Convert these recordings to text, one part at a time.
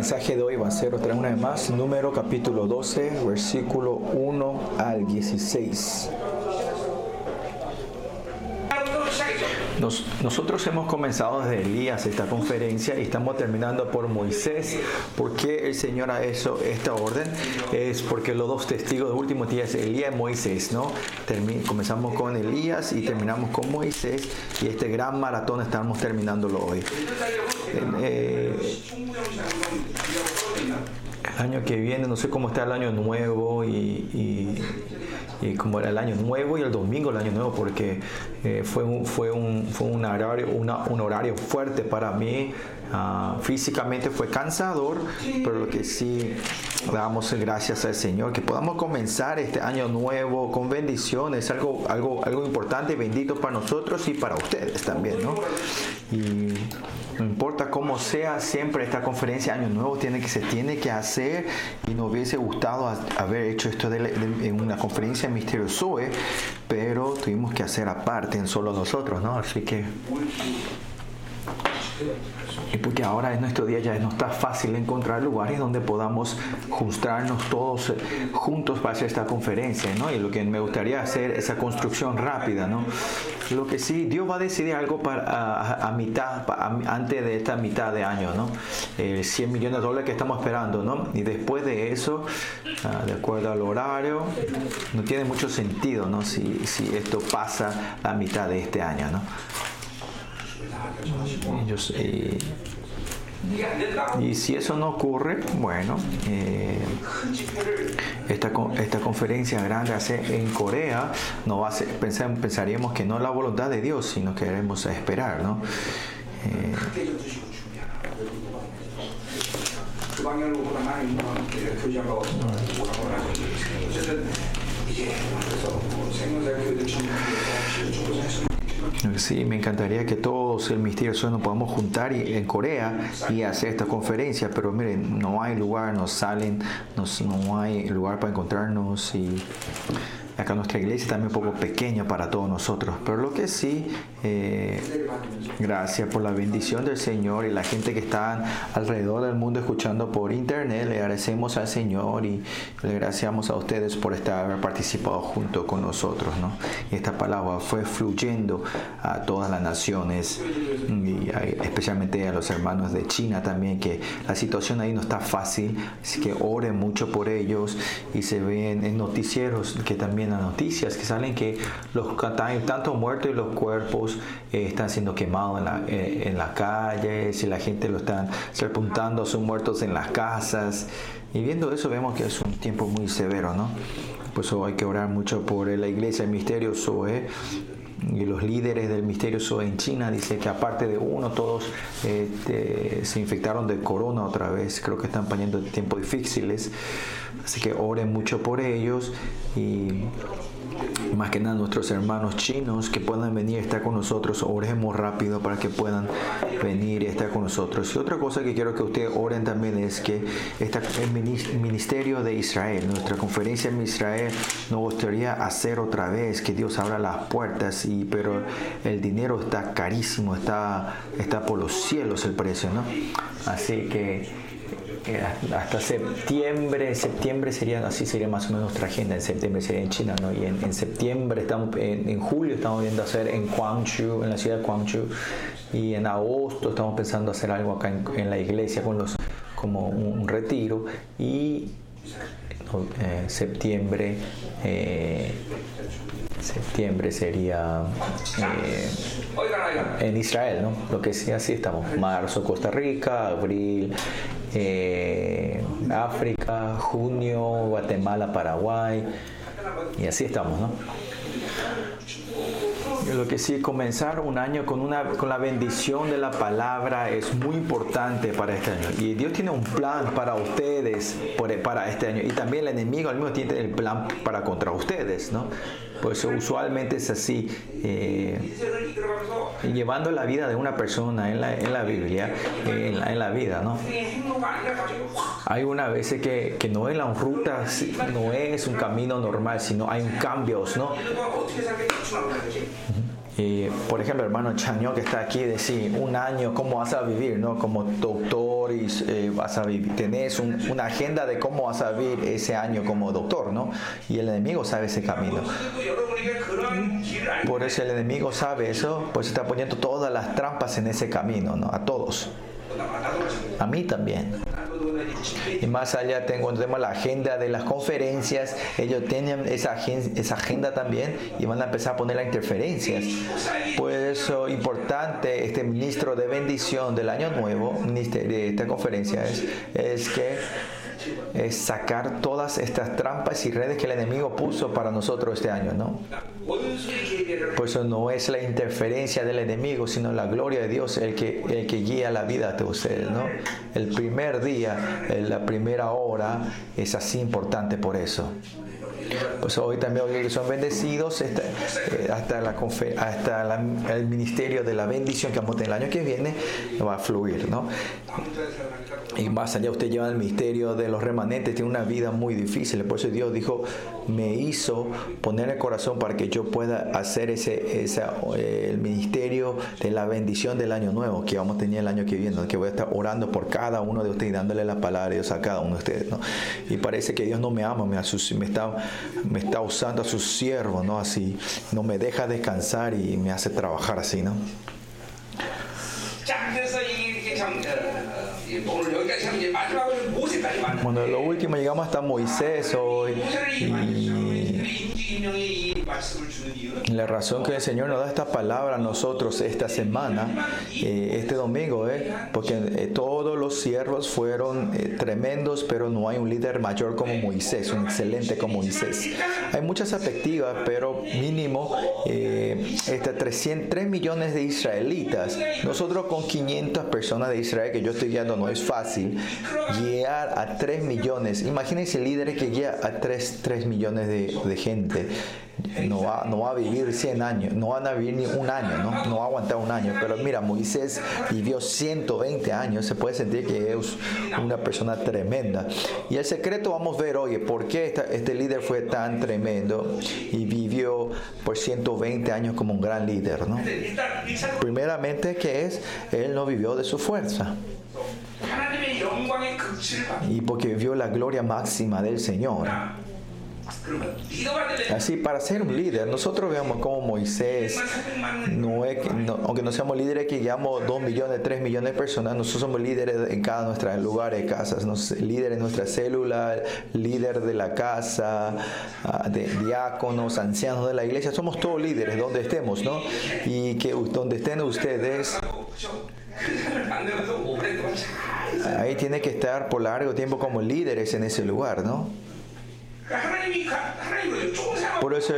mensaje de hoy va a ser otra una vez más, número capítulo 12, versículo 1 al 16. Nos- nosotros hemos comenzado desde Elías esta conferencia y estamos terminando por Moisés. ¿Por qué el Señor ha hecho esta orden? Es porque los dos testigos de último día es Elías y Moisés, ¿no? Termi- comenzamos con Elías y terminamos con Moisés y este gran maratón estamos terminándolo hoy. Eh, el año que viene, no sé cómo está el año nuevo y, y, cómo era el año nuevo y el domingo el año nuevo, porque eh, fue, un, fue, un, fue un, horario, un horario fuerte para mí. Ah, físicamente fue cansador, pero lo que sí damos gracias al Señor, que podamos comenzar este año nuevo con bendiciones, algo, algo, algo importante, bendito para nosotros y para ustedes también, ¿no? No importa cómo sea, siempre esta conferencia Año Nuevo tiene que, se tiene que hacer y nos hubiese gustado ha- haber hecho esto de, de- en una conferencia en Misterio Zoe, pero tuvimos que hacer aparte en solo nosotros, ¿no? Así que... Y porque ahora en nuestro día ya no está fácil encontrar lugares donde podamos juntarnos todos eh, juntos para hacer esta conferencia, ¿no? Y lo que me gustaría hacer esa construcción rápida, ¿no? Lo que sí, Dios va a decidir algo para, a, a mitad, a- antes de esta mitad de año, ¿no? Eh, 100 millones de dólares que estamos esperando, ¿no? Y después de eso, ah, de acuerdo al horario, no tiene mucho sentido, ¿no? Si, esto pasa la mitad de este año, ¿no? Ellos, eh, y si eso no ocurre, bueno, eh, esta, esta conferencia grande hace en Corea no va a ser, pensar- pensaríamos que no es la voluntad de Dios, sino que queremos esperar, ¿no? Eh, Sí, me encantaría que todos el misterio de nos podamos juntar y, en Corea y hacer estas conferencias, pero miren, no hay lugar, nos salen, nos, no hay lugar para encontrarnos y acá nuestra iglesia también un poco pequeña para todos nosotros, pero lo que sí, eh, gracias por la bendición del Señor y la gente que está alrededor del mundo escuchando por internet, le agradecemos al Señor y le agradecemos a ustedes por estar haber participado junto con nosotros, ¿no? Y esta palabra fue fluyendo a todas las naciones y especialmente a los hermanos de China también, que la situación ahí no está fácil, así que oren mucho por ellos y se ven en noticieros que también las noticias que salen que los tantos muertos y los cuerpos eh, están siendo quemados en la, eh, en las calles y la gente lo están sepultando a sus muertos en las casas y viendo eso vemos que es un tiempo muy severo, ¿no? Por eso hay que orar mucho por la iglesia, el misterio Zoe y los líderes del misterio Zoe en China dice que aparte de uno todos este, se infectaron de corona otra vez. Creo que están pasando tiempos difíciles. Así que oren mucho por ellos y más que nada nuestros hermanos chinos que puedan venir a estar con nosotros, oremos rápido para que puedan venir y estar con nosotros. Y otra cosa que quiero que ustedes oren también es que esta, el minis- ministerio de Israel, nuestra conferencia en Israel, nos gustaría hacer otra vez, que Dios abra las puertas, pero el dinero está carísimo, está, está por los cielos el precio, ¿no? Así que eh, hasta septiembre, septiembre sería, así sería más o menos nuestra agenda, en septiembre sería en China, ¿no? Y en, septiembre, estamos, en, julio estamos viendo hacer en Guangzhou, en la ciudad de Guangzhou, y en agosto estamos pensando hacer algo acá en, la iglesia con los, como un, retiro, y eh, septiembre, eh, septiembre sería eh, en Israel, ¿no? Lo que sí, así estamos. Marzo, Costa Rica, abril, eh, África, junio, Guatemala, Paraguay, y así estamos, ¿no? lo que sí, comenzar un año con, una, con la bendición de la palabra es muy importante para este año. Y Dios tiene un plan para ustedes por, e, para este año. Y también el enemigo al mismo tiene el plan para contra ustedes, ¿no? Pues usualmente es así. Eh, llevando la vida de una persona en la, en la Biblia, en la, en vida, ¿no? Hay unas veces que, que no es la ruta, no es un camino normal, sino hay cambios, ¿no? Por ejemplo, hermano Chaño que está aquí, decir un año, ¿cómo vas a vivir? ¿no? Como doctor, y, eh, vas a vivir. Tenés una agenda de cómo vas a vivir ese año como doctor, ¿no? Y el enemigo sabe ese camino. Por eso el enemigo sabe eso, pues está poniendo todas las trampas en ese camino, ¿no? A todos. A mí también. Y más allá tengo, tenemos la agenda de las conferencias, ellos tienen esa, agenda también y van a empezar a poner las interferencias. Por eso importante este ministro de bendición del año nuevo, de esta conferencia, es, es que es sacar todas estas trampas y redes que el enemigo puso para nosotros este año, ¿no? Por eso no es la interferencia del enemigo, sino la gloria de Dios el que, el que guía la vida de ustedes, ¿no? El primer día, eh, la primera hora es así importante por eso. Pues hoy también son bendecidos, hasta, eh, hasta, la, hasta el ministerio de la bendición que vamos a tener el año que viene va a fluir, ¿no? Y más allá, usted lleva el ministerio de los remanentes, tiene una vida muy difícil. Por eso Dios dijo, me hizo poner el corazón para que yo pueda hacer ese, ese eh, el ministerio de la bendición del año nuevo que vamos a tener el año que viene, que voy a estar orando por cada uno de ustedes y dándole la palabra de Dios a cada uno de ustedes. ¿no? Y parece que Dios no me ama, me, me está me está usando a su siervo, ¿no? Así, no me deja descansar y me hace trabajar así, ¿no? Bueno, lo último llegamos hasta Moisés hoy. La razón que el Señor nos da esta palabra a nosotros esta semana, eh, este domingo, eh, porque eh, todos los siervos fueron tremendos, pero no hay un líder mayor como Moisés, un excelente como Moisés. Hay muchas expectativas, pero mínimo este, hasta 3 millones de israelitas. Nosotros con 500 personas de Israel que yo estoy guiando no es fácil guiar a 3 millones. Imagínense líderes que guía a 3, 3 millones de gente no va, no va a vivir 100 años, no van a vivir ni un año, ¿no? no va a aguantar un año. Pero mira, Moisés vivió 120 años, se puede sentir que es una persona tremenda. Y el secreto vamos a ver, oye, por qué este líder fue tan tremendo y vivió pues, por 120 años como un gran líder, ¿no? Primeramente que es, él no vivió de su fuerza y porque vio la gloria máxima del Señor. Así, para ser un líder, nosotros vemos como Moisés, aunque no seamos líderes que llamamos 2 millones, 3 millones de personas, nosotros somos líderes en cada nuestro lugar de casas, nos, líder en nuestra célula, líder de la casa, ah, de diáconos, ancianos de la iglesia, somos todos líderes donde estemos, ¿no? Y que donde estén ustedes, ahí tiene que estar por largo tiempo como líderes en ese lugar, ¿no? Por eso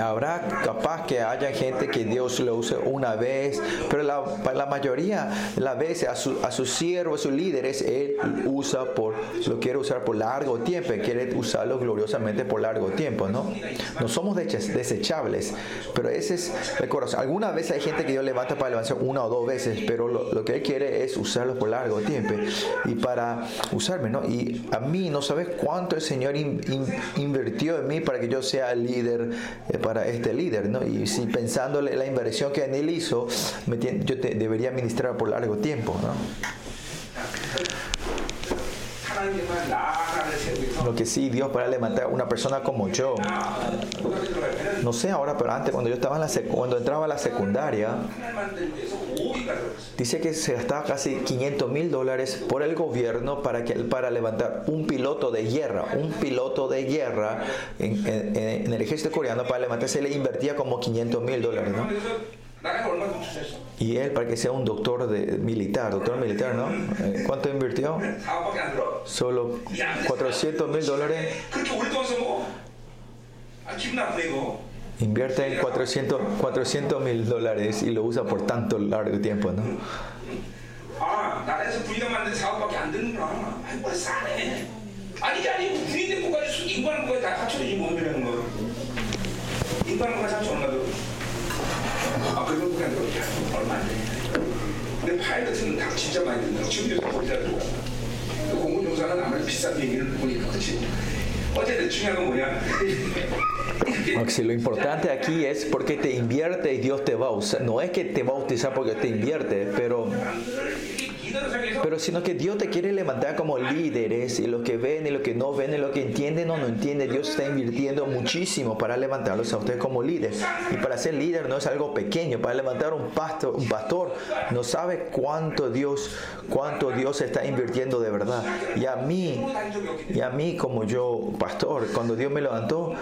habrá capaz que haya gente que Dios lo use una vez, pero la, la mayoría, la veces a, su, a sus siervos, a sus líderes, Él usa por, lo quiere usar por largo tiempo, quiere usarlo gloriosamente por largo tiempo, ¿no? No somos desechables, pero ese es el corazón. Algunas veces hay gente que Dios levanta para levantar una o dos veces, pero lo, lo que Él quiere es usarlo por largo tiempo y para usarme, ¿no? Y a mí no sabes cuánto el Señor in- in- invirtió en mí para que yo sea líder eh, para este líder, ¿no? Y si pensándole la inversión que en él hizo, yo te- debería ministrar por largo tiempo, ¿no? Lo que sí, Dios para levantar una persona como yo. No sé ahora, pero antes, cuando yo estaba en la cuando entraba a la secundaria, dice que se gastaba casi 500 mil dólares por el gobierno para, que, para levantar un piloto de guerra, un piloto de guerra en, el ejército coreano para levantar, se le invertía como 500 mil dólares. Y él para que sea un doctor de, militar, doctor militar, ¿no? Eh, ¿Cuánto invirtió? Solo 400 mil dólares. Invierte 400 mil dólares y lo usa por tanto largo tiempo, ¿no? Ah, 아 나라에서 분위기가 만든 4억밖에 안 드는구나 아이 뭘 싸네 아니 아니 분위기 국가지 인간국가에 다 합쳐야지 뭐 이라는 거 인간국가 합쳐 얼마 들어 아 그런 국가 안 들어 얼마 안 돼. 근데 파일럿은 다 진짜 많이 든다 지금도 진짜 들어 공군용사가 아무리 비싼 비행기를 보니까 그렇지 어쨌든 중요한 건 뭐냐? Aunque si lo importante aquí es porque te invierte y Dios te va a usar. No es que te va a utilizar porque te invierte, pero 리더로 상에서 pero sino que Dios te quiere levantar como líderes y los que ven y los que no ven y los que entienden o no entienden, Dios está invirtiendo muchísimo para levantarlos a ustedes como líderes. Y para ser líder no es algo pequeño, para levantar un pastor, un pastor no sabe cuánto Dios, cuánto Dios está invirtiendo de verdad. Y a mí, y a mí como yo, pastor, cuando Dios me levantó,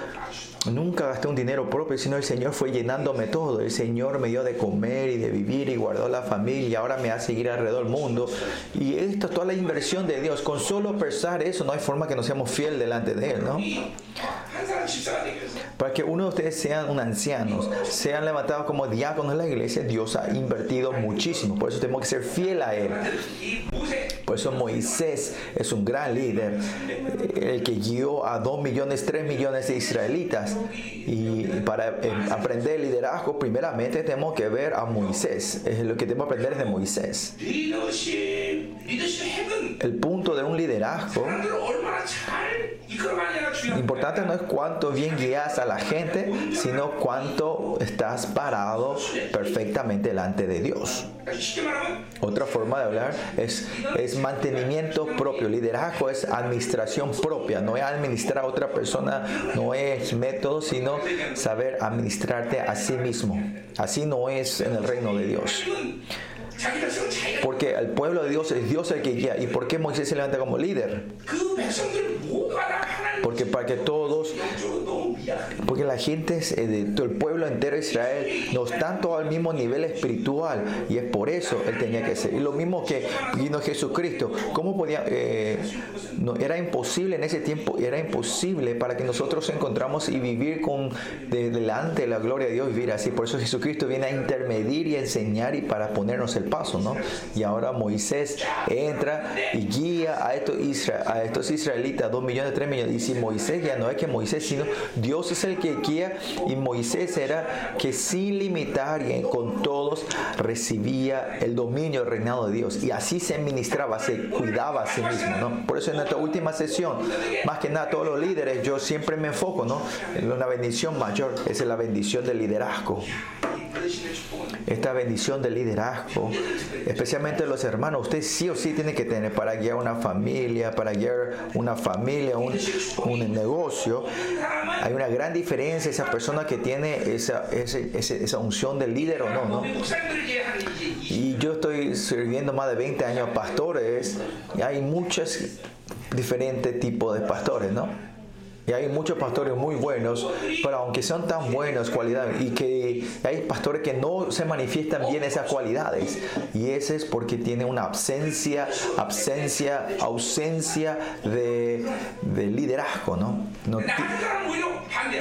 Nunca gasté un dinero propio, sino el Señor fue llenándome todo. El Señor me dio de comer y de vivir y guardó la familia y ahora me hace ir alrededor del mundo. Y esto es toda la inversión de Dios. Con solo pensar eso, no hay forma que no seamos fieles delante de Él, ¿no? Para que uno de ustedes sean un ancianos, sean levantados como diáconos en la iglesia, Dios ha invertido muchísimo. Por eso tenemos que ser fiel a Él. Por eso Moisés es un gran líder, el que guió a dos millones, tres millones de israelitas. Y para eh, aprender liderazgo, primeramente tenemos que ver a Moisés. Es lo que tenemos que aprender es de Moisés. El punto de un liderazgo importante no es cuánto bien guías a la gente, sino cuánto estás parado perfectamente delante de Dios. Otra forma de hablar es, es mantenimiento propio. Liderazgo es administración propia. No es administrar a otra persona, no es método, sino saber administrarte a sí mismo. Así no es en el reino de Dios. Porque el pueblo de Dios es Dios el que guía. ¿Y por qué Moisés se levanta como líder? Porque para que todos, porque la gente, eh, el pueblo entero de Israel, no están todos al mismo nivel espiritual. Y es por eso él tenía que ser. Y lo mismo que vino Jesucristo. ¿Cómo podía? Eh, no, era imposible en ese tiempo, era imposible para que nosotros encontramos y vivir con delante de la gloria de Dios, vivir así. Por eso Jesucristo viene a intermedir y enseñar y para ponernos el paso, ¿no? Y ahora Moisés entra y guía a estos, isra- a estos israelitas, dos millones, tres millones. Y si Moisés ya no es que Moisés, sino Dios es el que guía y Moisés era que sin limitar y con todos recibía el dominio, el reinado de Dios. Y así se ministraba, se cuidaba a sí mismo, ¿no? Por eso en nuestra última sesión, más que nada todos los líderes, yo siempre me enfoco, ¿no? En una bendición mayor, es la bendición del liderazgo esta bendición del liderazgo, especialmente los hermanos. Usted sí o sí tiene que tener para guiar una familia, para guiar una familia, un, un negocio. Hay una gran diferencia esa persona que tiene esa, esa, esa unción del líder o no, ¿no? Y yo estoy sirviendo más de 20 años a pastores y hay muchos diferentes tipos de pastores, ¿no? Y hay muchos pastores muy buenos, pero aunque son tan buenos cualidades, y que hay pastores que no se manifiestan bien esas cualidades, y ese es porque tiene una absencia, absencia, ausencia de, de liderazgo, ¿no? no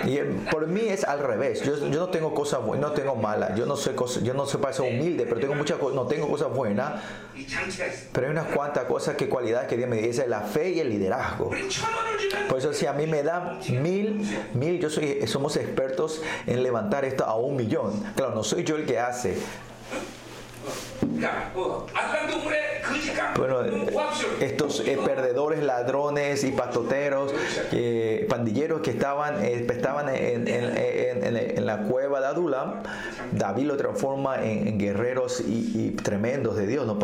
y el, por mí es al revés. Yo, yo no tengo cosas buenas, no tengo malas, yo no soy cosa, yo no soy para ser humilde, pero tengo muchas no tengo cosas buenas, pero hay unas cuantas cosas que cualidades que Dios me dice, la fe y el liderazgo. Por eso si a mí me da mil, mil, yo soy, somos expertos en levantar esto a un millón. Claro, no soy yo el que hace. Bueno, estos eh, perdedores, ladrones y pastoteros, eh, pandilleros que estaban, eh, estaban en, la cueva de Adulam, David lo transforma en, guerreros y, tremendos de Dios, ¿no?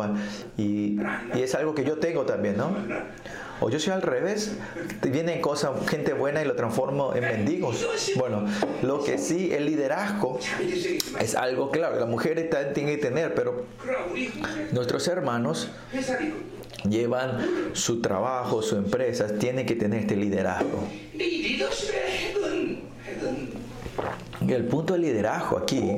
Y, y es algo que yo tengo también, ¿no? O yo soy al revés, viene cosa, gente buena y lo transformo en mendigos. Bueno, lo que sí, el liderazgo es algo claro, la mujer también tiene que tener, pero nuestros hermanos llevan su trabajo, su empresa, tienen que tener este liderazgo. El punto del liderazgo aquí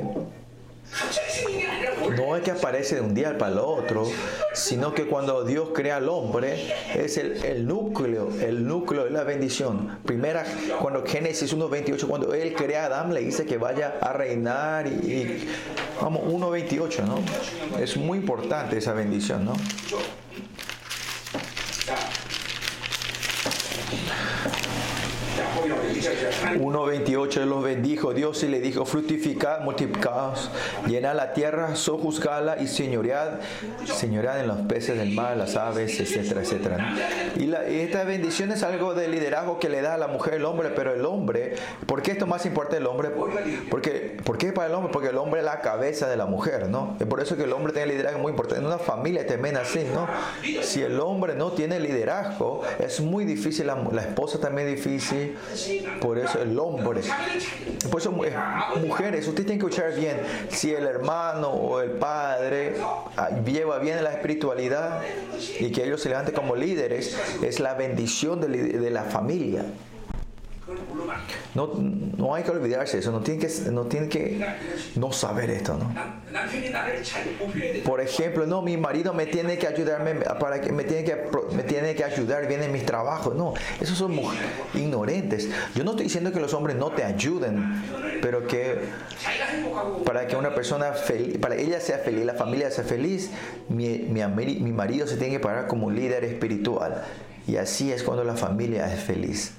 no es que aparece de un día para el otro, sino que cuando Dios crea al hombre es el, el núcleo, el núcleo de la bendición. Primera, cuando Génesis 1.28, cuando Él crea a Adán, le dice que vaya a reinar y, y- vamos, 1.28, ¿no? Es muy importante esa bendición, ¿no? 1.28 los bendijo Dios y le dijo, fructificad, multiplicaos, llenad la tierra, sojuzgala y señoread, señoread en los peces del mar, las aves, etcétera, etcétera. Y, la, esta bendición es algo de liderazgo que le da a la mujer el hombre, pero el hombre, ¿por qué esto más importa el hombre? Porque, ¿Por para el hombre? Porque el hombre es la cabeza de la mujer, ¿no? Es por eso que el hombre tiene liderazgo muy importante. En una familia también así, ¿no? Si el hombre no tiene liderazgo, es muy difícil, la, la esposa también es difícil, por eso el hombre. Por eso, eh, mujeres, ustedes tienen que escuchar bien, si el hermano o el padre ah, lleva bien la espiritualidad y que ellos se levanten como líderes, es la bendición de, la familia. No, no hay que olvidarse eso, no tiene que, no tiene que no saber esto, ¿no? Por ejemplo, no, mi marido me tiene que ayudarme para que me tiene que me tiene que ayudar bien en mis trabajos, no, esos son ignorantes. Yo no estoy diciendo que los hombres no te ayuden, pero que para que una persona para ella sea feliz, la familia sea feliz, mi, mi, mi marido se tiene que parar como líder espiritual. Y así es cuando la familia es feliz.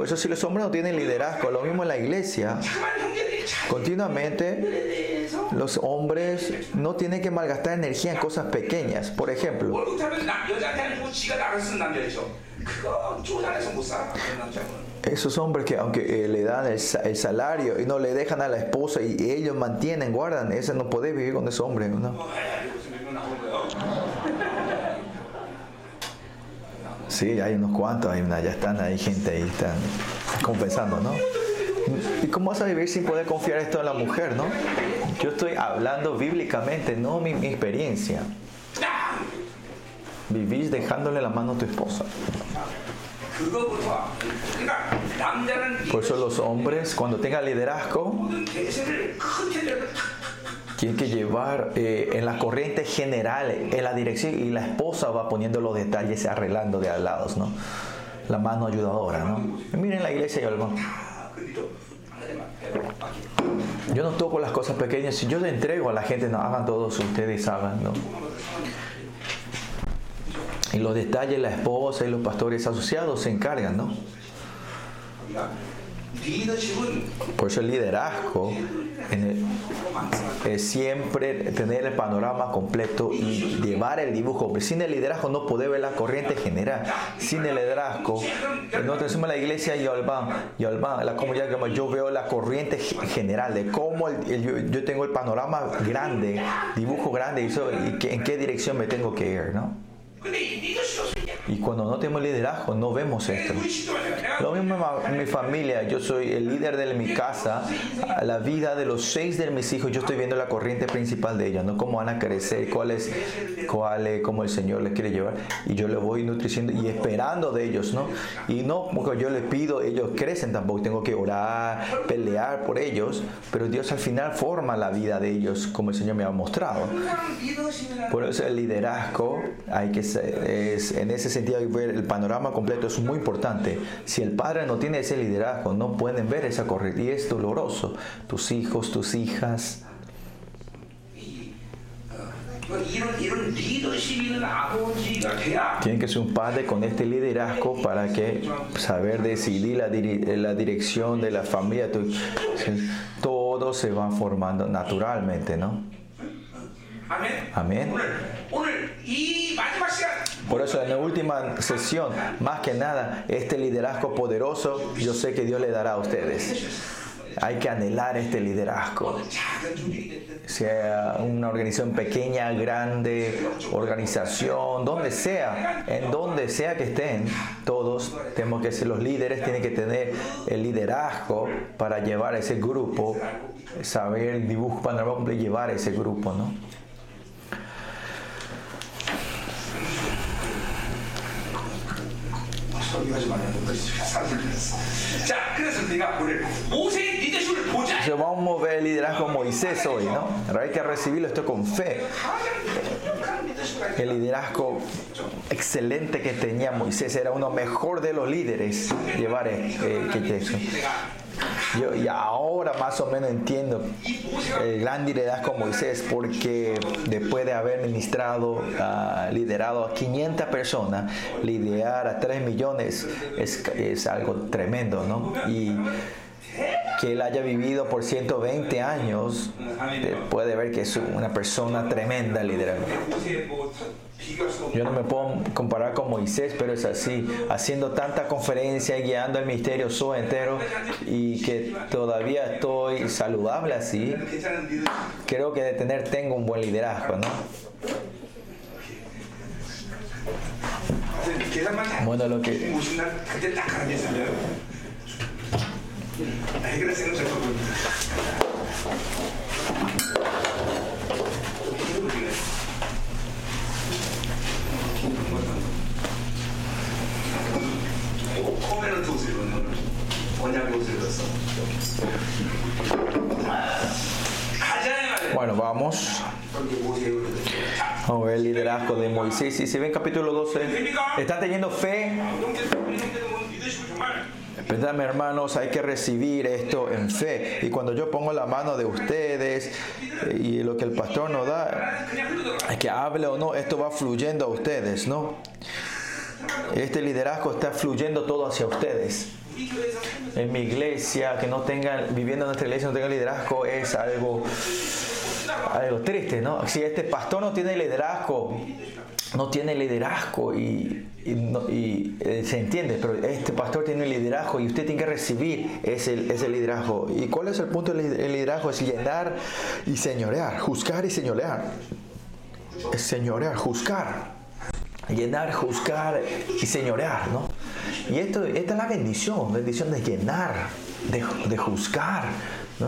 Por eso si los hombres no tienen liderazgo, lo mismo en la iglesia, continuamente los hombres no tienen que malgastar energía en cosas pequeñas. Por ejemplo, esos hombres que aunque eh, le dan el, el, salario y no le dejan a la esposa y ellos mantienen, guardan, ese no puede vivir con ese hombre. ¿no? Sí, hay unos cuantos, hay una, ya están ahí gente ahí, están compensando, ¿no? ¿Y cómo vas a vivir sin poder confiar esto en la mujer, no? Yo estoy hablando bíblicamente, no mi, mi experiencia. Vivís dejándole la mano a tu esposa. Por eso los hombres, cuando tengan liderazgo, tiene que llevar eh, en la corriente general, en la dirección, y la esposa va poniendo los detalles, arreglando de al lados, ¿no? La mano ayudadora, ¿no? Miren la iglesia y algo. Yo no toco las cosas pequeñas, si yo le entrego a la gente, no hagan todos ustedes, hagan, ¿no? Y los detalles, la esposa y los pastores asociados se encargan, ¿no? Por eso el liderazgo es siempre tener el panorama completo y llevar el dibujo. Sin el liderazgo no podemos ver la corriente general. Sin el liderazgo, nosotros decimos la iglesia y Yalban, la comunidad que yo veo la corriente general de cómo yo, tengo el panorama grande, dibujo grande y, en qué dirección me tengo que ir, ¿no? Y cuando no tenemos liderazgo, no vemos esto. Lo mismo en mi familia, yo soy el líder de mi casa. La vida de los seis de mis hijos, yo estoy viendo la corriente principal de ellos, no cómo van a crecer, cuál es, cuál es, cómo el Señor les quiere llevar. Y yo les voy nutriciendo y esperando de ellos, ¿no? Y no, porque yo les pido, ellos crecen tampoco, tengo que orar, pelear por ellos, pero Dios al final forma la vida de ellos como el Señor me ha mostrado. Por eso el liderazgo hay que es, es, en ese sentido el panorama completo, es muy importante. Si el padre no tiene ese liderazgo, no pueden ver esa correcta y es doloroso. Tus hijos, tus hijas. Tiene que ser un padre con este liderazgo para que saber decidir la, la dirección de la familia. Todo se va formando naturalmente, ¿no? Amén. Por eso en la última sesión, más que nada, este liderazgo poderoso, yo sé que Dios le dará a ustedes. Hay que anhelar este liderazgo. Sea una organización pequeña, grande, organización, donde sea, en donde sea que estén, todos tenemos que ser los líderes, tienen que tener el liderazgo para llevar a ese grupo, saber el dibujo llevar a ese grupo, ¿no? 자, 그래서 내가 오늘 모세의 리더십을 보자. Entonces vamos a ver el liderazgo de Moisés hoy, ¿no? Pero hay que recibirlo esto con fe. 가장 독한 리더십을 가지고 El liderazgo excelente que tenía Moisés era uno mejor de los líderes llevar eh, que texto. Yo, y ahora más o menos entiendo el gran liderazgo Moisés, porque después de haber ministrado, ah, liderado a 500 personas, liderar a 3 millones es, es algo tremendo, ¿no? Y que él haya vivido por 120 años, puede ver que es una persona tremenda literalmente. Yo no me puedo comparar con Moisés, pero es así, haciendo tanta conferencia y guiando el misterio soy entero y que todavía estoy saludable así. Creo que de tener tengo un buen liderazgo, ¿no? Bueno, lo que 50날 그때 딱 가는 게 있으면 해결할 생각 잘 해봅니다. 코멘트 옷을 입었네 오늘 원장 옷을 입었어 가자야 말이야 Bueno, vamos 여기 모세의 옷을. 자 a ver el liderazgo de Moisés. Y si ven capítulo 12, están teniendo fe. Perdóname hermanos, hay que recibir esto en fe. Y cuando yo pongo la mano de ustedes eh, y lo que el pastor nos da, que hable o no, esto va fluyendo a ustedes, ¿no? Este liderazgo está fluyendo todo hacia ustedes. En mi iglesia, que no tengan, viviendo en nuestra iglesia, no tengan liderazgo, es algo, algo triste, ¿no? Si este pastor no tiene liderazgo, no tiene liderazgo y, eh, se entiende, pero este pastor tiene liderazgo y usted tiene que recibir ese, ese liderazgo. ¿Y cuál es el punto del lider- el liderazgo? Es llenar y señorear, juzgar y señorear. Señorear, juzgar llenar, juzgar y señorear, ¿no? Y esto, esta es la bendición, bendición de llenar, de, de juzgar, ¿no?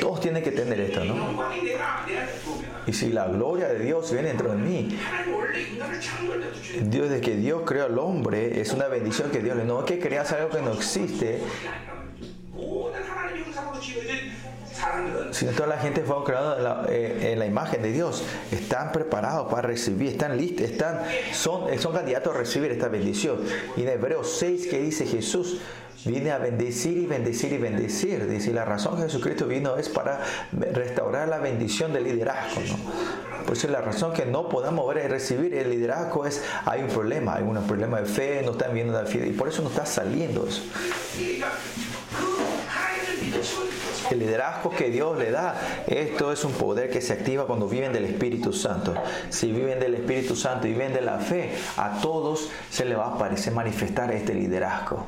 Todos tienen que tener esto, ¿no? Y si la gloria de Dios viene dentro de mí, Dios desde que Dios creó al hombre, es una bendición que Dios le no es que creas algo que no existe, sino toda la gente fue creada en la, eh, en la, imagen de Dios, están preparados para recibir, están listos, están, son, son candidatos a recibir esta bendición. Y en Hebreos 6 que dice Jesús, Viene a bendecir y bendecir y bendecir. Dice, la razón que Jesucristo vino es para restaurar la bendición del liderazgo. ¿no? Por eso la razón que no podamos ver y recibir el liderazgo es, hay un problema, hay un problema de fe, no están viendo la fe, y por eso no está saliendo eso. El liderazgo que Dios le da, esto es un poder que se activa cuando viven del Espíritu Santo. Si viven del Espíritu Santo y viven de la fe, a todos se les va a aparecer manifestar este liderazgo.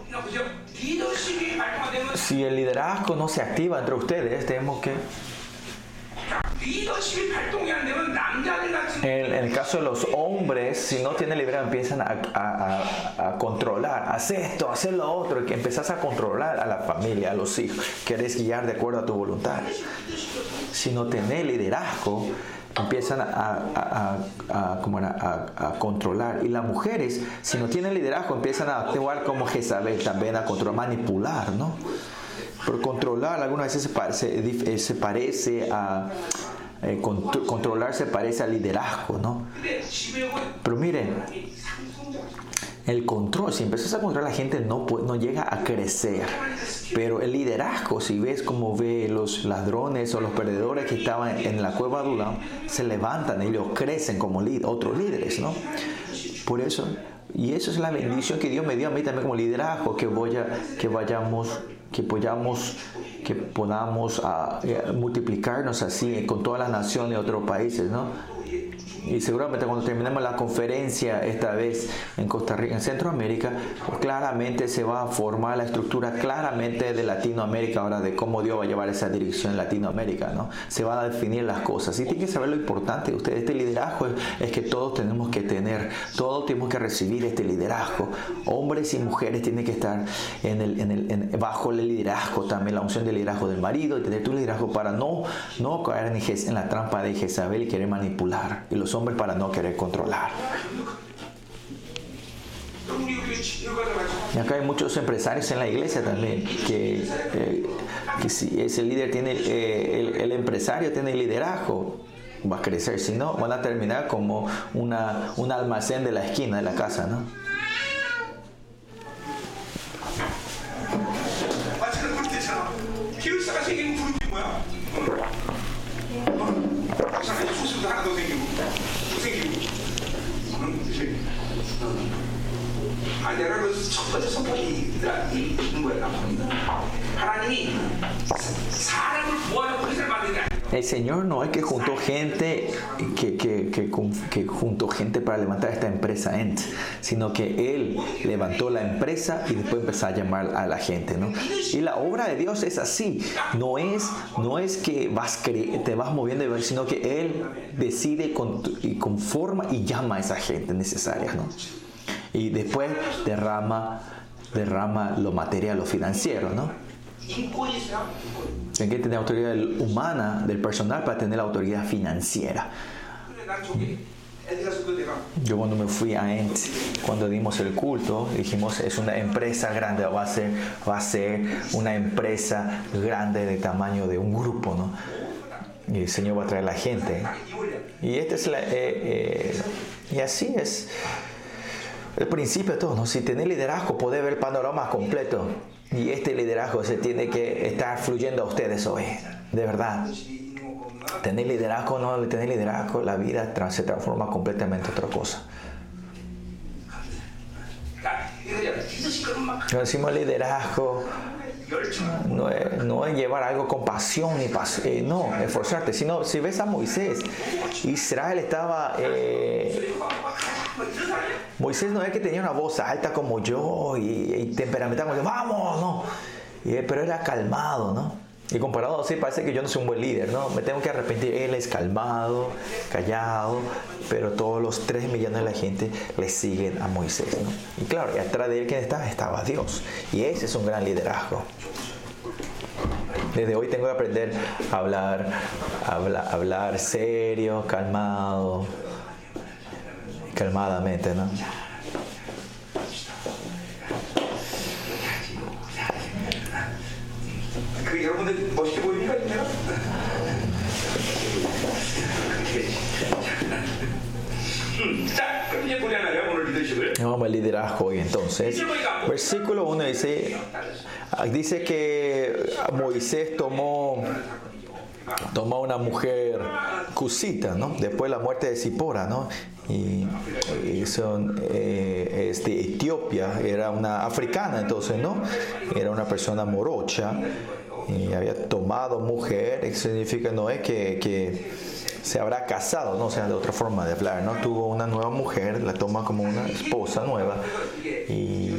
Si el liderazgo no se activa entre ustedes, tenemos que... En, el caso de los hombres, si no tienen liderazgo, empiezan a, a, a, a controlar, haz esto, haz lo otro, que empezás a controlar a la familia, a los hijos, querés guiar de acuerdo a tu voluntad. Si no tenés liderazgo, empiezan a, a, a, a, controlar. Y las mujeres, si no tienen liderazgo, empiezan a actuar como Jezabel, también a controlar, manipular, ¿no? Pero controlar algunas veces se, parece, eh, a... Eh, controlar se parece a liderazgo, ¿no? Pero miren, el control, si empiezas a controlar la gente no, no llega a crecer. Pero el liderazgo, si ves como ve los ladrones o los perdedores que estaban en la cueva de se levantan, ellos crecen como otros líderes, ¿no? Por eso, y eso es la bendición que Dios me dio a mí también como liderazgo, que, voy a, que vayamos, que podamos, que podamos ah, multiplicarnos así con todas las naciones de otros países, ¿no? Y seguramente cuando terminemos la conferencia esta vez en Costa Rica, en Centroamérica, pues claramente se va a formar la estructura claramente de Latinoamérica ahora de cómo Dios va a llevar esa dirección en Latinoamérica, ¿no? Se van a definir las cosas. Y tienen que saber lo importante de ustedes. Este liderazgo es, que todos tenemos que tener, todos tenemos que recibir este liderazgo. Hombres y mujeres tienen que estar en el, bajo el liderazgo también, la unción del liderazgo del marido y tener tu liderazgo para no, no caer en, en la trampa de Jezabel y querer manipular. Y los los hombres para no querer controlar. Y acá hay muchos empresarios en la iglesia también, que, eh, si ese líder tiene, eh, el, el, empresario tiene liderazgo, va a crecer, si no, van a terminar como una, un almacén de la esquina de la casa, ¿no? 하나님이 사람을 El Señor no es que juntó gente que, que, que, que, juntó gente para levantar esta empresa Ent, sino que Él levantó la empresa y después empezó a llamar a la gente. ¿no? Y la obra de Dios es así. No es, no es que vas te vas moviendo, sino que Él decide con, y conforma y llama a esa gente necesaria. ¿no? Y después derrama, derrama lo material, lo financiero, ¿no? Tienen que tener autoridad humana del personal para tener la autoridad financiera. Yo cuando me fui a Ent, cuando dimos el culto, dijimos es una empresa grande, va a ser, va a ser una empresa grande de tamaño de un grupo, ¿no? Y el Señor va a traer la gente. Y este es la, eh, eh, y así es el principio de todo, ¿no? Si tenés liderazgo, podés ver el panorama completo. Y este liderazgo se tiene que estar fluyendo a ustedes hoy, de verdad. Tener liderazgo, no tener liderazgo, la vida se transforma completamente en otra cosa. Cuando decimos liderazgo, no es, no es, llevar algo con pasión y eh, no, esforzarte, sino si ves a Moisés, Israel estaba eh, Moisés no es que tenía una voz alta como yo y, temperamental como yo, vamos, no. pero era calmado, ¿no? Y comparado así parece que yo no soy un buen líder, ¿no? Me tengo que arrepentir. Él es calmado, callado, pero todos los tres millones de la gente le siguen a Moisés, ¿no? Y claro, y atrás de él, ¿quién estaba? Estaba Dios. Y ese es un gran liderazgo. Desde hoy tengo que aprender a hablar, hablar, hablar serio, calmado, calmadamente, ¿no? Vamos al liderazgo hoy entonces. Versículo 1 dice, dice que Moisés tomó tomó una mujer cusita, ¿no? Después de la muerte de Zipora, ¿no? Y, son, eh, de Etiopía, era una africana entonces, ¿no? Era una persona morocha y había tomado mujer, significa no es que se habrá casado, no o sea, de otra forma de hablar, ¿no? Tuvo una nueva mujer, la toma como una esposa nueva y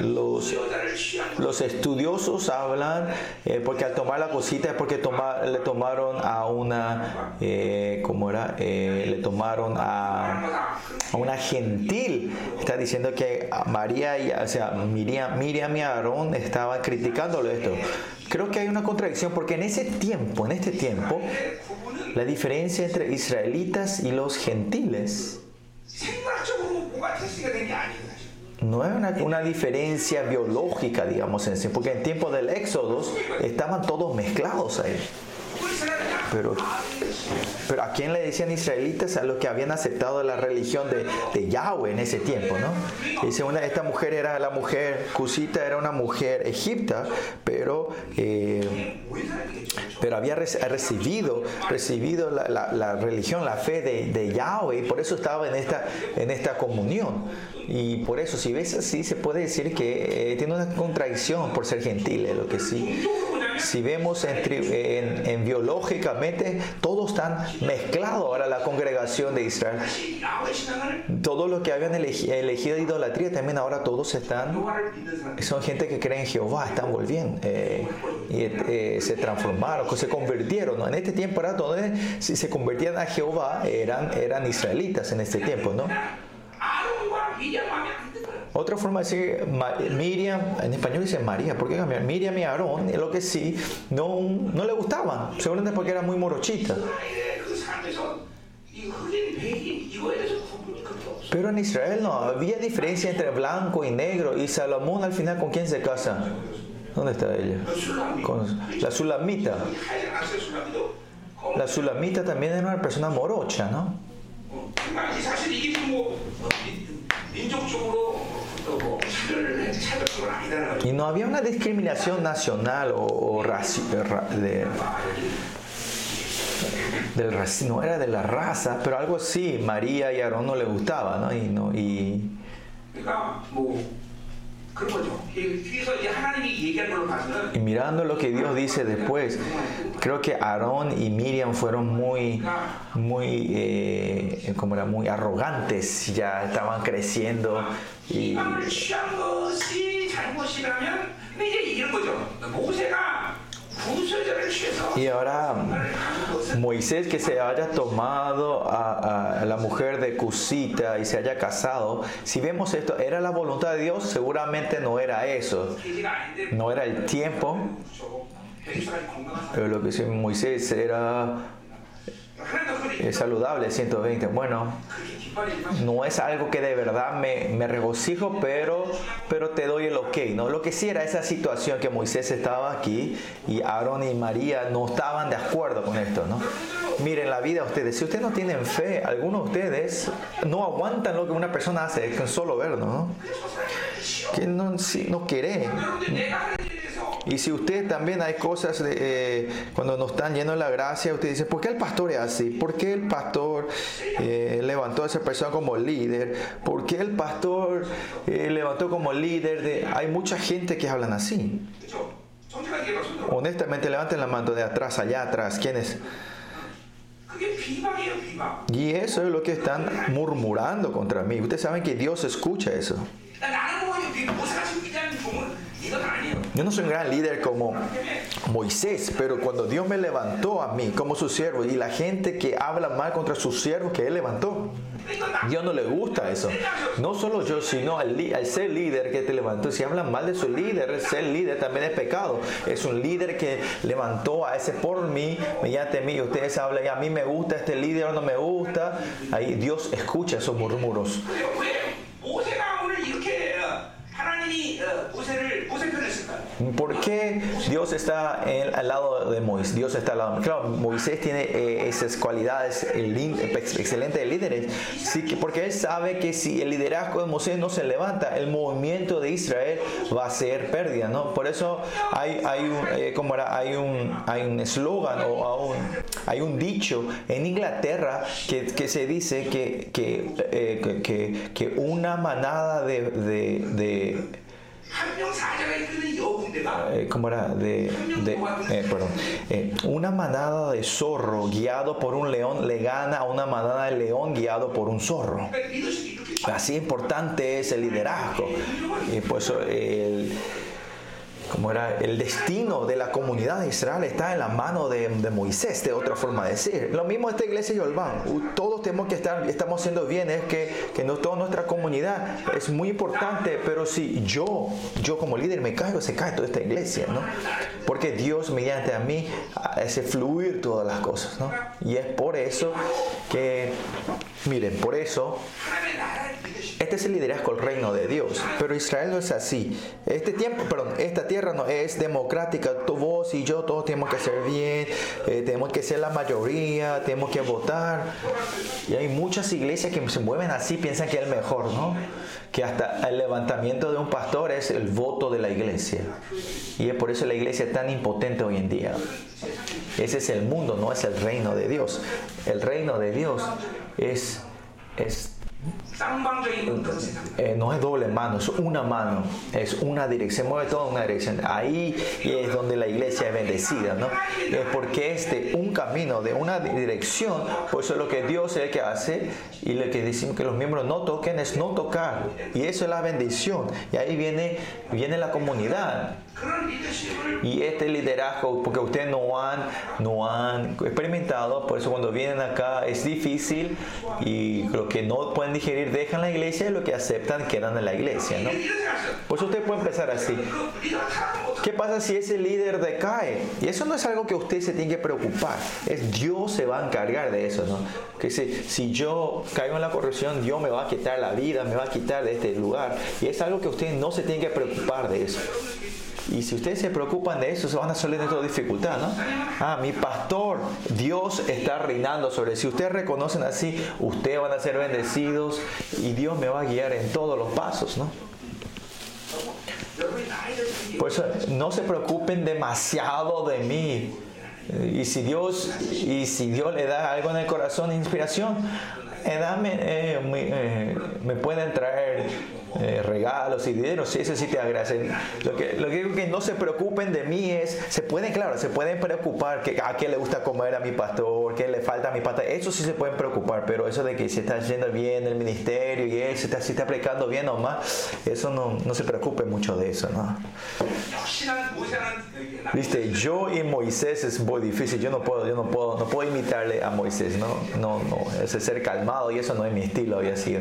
los, los estudiosos hablan, eh, porque al tomar la cosita es porque le tomaron a una, eh, ¿cómo era? Eh, le tomaron a, a, una gentil. Está diciendo que María, y, o sea, Miriam, Miriam y Aarón estaban criticándole esto. Creo que hay una contradicción porque en ese tiempo, en este tiempo, la diferencia entre israelitas y los gentiles no es una, diferencia biológica, digamos, en sí, porque en tiempo del Éxodo estaban todos mezclados ahí. Pero, pero ¿a quién le decían israelitas? A los que habían aceptado la religión de, Yahweh en ese tiempo, ¿no? Dice, una, esta mujer era la mujer, Cusita era una mujer egipta, pero, eh, pero había recibido, recibido la, religión, la fe de, Yahweh, y por eso estaba en esta, en esta comunión. Y por eso, si ves así, se puede decir que eh, tiene una contradicción por ser gentil, lo que sí si vemos en, en, biológicamente, todos están mezclados ahora la congregación de Israel. Todos los que habían elegido idolatría, también ahora todos están, son gente que cree en Jehová, están volviendo eh, y eh, se transformaron, se convirtieron. En este tiempo era todo, si se convertían a Jehová, eran, eran israelitas en este tiempo, ¿no? Otra forma de decir Miriam, en español dice María, ¿por qué cambiar? Miriam y Aarón, lo que sí, no, no le gustaban, seguramente porque era muy morochita. Pero en Israel no, había diferencia entre blanco y negro. Y Salomón al final, ¿con quién se casa? ¿Dónde está ella? Con la Sulamita. La Sulamita también era una persona morocha, ¿no? Y no había una discriminación nacional o, de, del no era de la raza, pero algo sí, María y Aarón no le gustaba, ¿no? Y, no, y Y mirando lo que Dios dice después, creo que Aarón y Miriam fueron muy, muy, eh, como era, muy arrogantes, ya estaban creciendo y y ahora Moisés que se haya tomado a, la mujer de Cusita y se haya casado, si vemos esto, ¿era la voluntad de Dios? Seguramente no era eso. No era el tiempo. Pero lo que hizo Moisés era es saludable, 120. Bueno, no es algo que de verdad me, me, regocijo, pero, pero te doy el ok. ¿no? Lo que sí era esa situación que Moisés estaba aquí y Aarón y María no estaban de acuerdo con esto. ¿no? Miren la vida de ustedes. Si ustedes no tienen fe, algunos de ustedes no aguantan lo que una persona hace es con solo verlo. ¿no? Que no, si, no quiere. Y si ustedes también hay cosas, eh, cuando nos están llenos de la gracia, usted dice, ¿por qué el pastor es así? ¿Por qué el pastor eh, levantó a esa persona como líder? ¿Por qué el pastor eh, levantó como líder? Hay mucha gente que hablan así. Honestamente, levanten la mano de atrás, allá atrás. ¿quiénes? Y eso es lo que están murmurando contra mí. Ustedes saben que Dios escucha eso. Yo no soy un gran líder como Moisés, pero cuando Dios me levantó a mí como su siervo y la gente que habla mal contra su siervo que él levantó, Dios no le gusta eso. No solo yo, sino al, ser líder que te levantó. Si hablan mal de su líder, ser líder también es pecado. Es un líder que levantó a ese por mí, mediante mí. Ustedes hablan, a mí me gusta este líder, no me gusta. Ahí Dios escucha esos murmuros. ¿Por qué Dios está en- al lado de Moisés? Dios está al lado. Claro, Moisés tiene eh, esas cualidades excelentes de líderes. Sí, que- porque él sabe que si el liderazgo de Moisés no se levanta, el movimiento de Israel va a ser pérdida, ¿no? Por eso hay, hay un, eh, ¿cómo era? Hay un, hay un eslogan o hay un dicho en Inglaterra que, que se dice que, que, eh, que- que una manada de- de- de eh, ¿Cómo era? De, de eh, perdón. Eh, una manada de zorro guiado por un león le gana a una manada de león guiado por un zorro. Así importante es el liderazgo. Y pues el ¿cómo era? el destino de la comunidad de Israel está en la mano de, de Moisés, de otra forma de decir. Lo mismo esta iglesia de Yolván. Todos tenemos que estar, estamos haciendo bien, es que, que no toda nuestra comunidad es muy importante, pero si yo, yo como líder me caigo, se cae toda esta iglesia, ¿no? Porque Dios mediante a mí hace fluir todas las cosas, ¿no? Y es por eso que, miren, por eso este es el liderazgo al reino de Dios. Pero Israel no es así. Este tiempo, perdón, esta tierra no es democrática. Tú, vos y yo, todos tenemos que ser bien, eh, tenemos que ser la mayoría, tenemos que votar. Y hay muchas iglesias que se mueven así, piensan que es el mejor, ¿no? Que hasta el levantamiento de un pastor es el voto de la iglesia. Y es por eso la iglesia es tan impotente hoy en día. Ese es el mundo, no es el reino de Dios. El reino de Dios es, es eh, no es doble mano, es una mano, es una dirección, mueve toda una dirección. Ahí es donde la iglesia es bendecida, ¿no? Es porque es un camino, de una dirección, por eso lo que Dios es el que hace y lo que decimos que los miembros no toquen es no tocar. Y eso es la bendición. Y ahí viene, viene la comunidad. Y este liderazgo, porque ustedes no han, no han experimentado, por eso cuando vienen acá es difícil y lo que no pueden digerir dejan la iglesia y lo que aceptan quedan en la iglesia. ¿no? Por eso usted puede empezar así. ¿Qué pasa si ese líder decae? Y eso no es algo que usted se tiene que preocupar. Es Dios se va a encargar de eso. ¿no? Que si, si yo caigo en la corrupción, Dios me va a quitar la vida, me va a quitar de este lugar. Y es algo que usted no se tiene que preocupar de eso. Y si ustedes se preocupan de eso, se van a salir de toda dificultad, ¿no? Ah, mi pastor, Dios está reinando sobre. Si ustedes reconocen así, ustedes van a ser bendecidos y Dios me va a guiar en todos los pasos, ¿no? Por eso, no se preocupen demasiado de mí. Y si Dios, y si Dios le da algo en el corazón, inspiración, edad me, eh, me, eh, me, pueden traer eh, regalos y dinero, sí, eso sí te agradecen. Lo que, lo que digo que no se preocupen de mí es, se pueden, claro, se pueden preocupar que a qué le gusta comer a mi pastor, qué le falta a mi pastor, eso sí se pueden preocupar, pero eso de que se está yendo bien el ministerio y eso, se está, se está aplicando bien nomás, eso no, no se preocupe mucho de eso, ¿no? Viste, yo y Moisés es muy difícil, yo no puedo, yo no puedo, no puedo imitarle a Moisés, no, no, no, es ser calmado y eso no es mi estilo, había sido.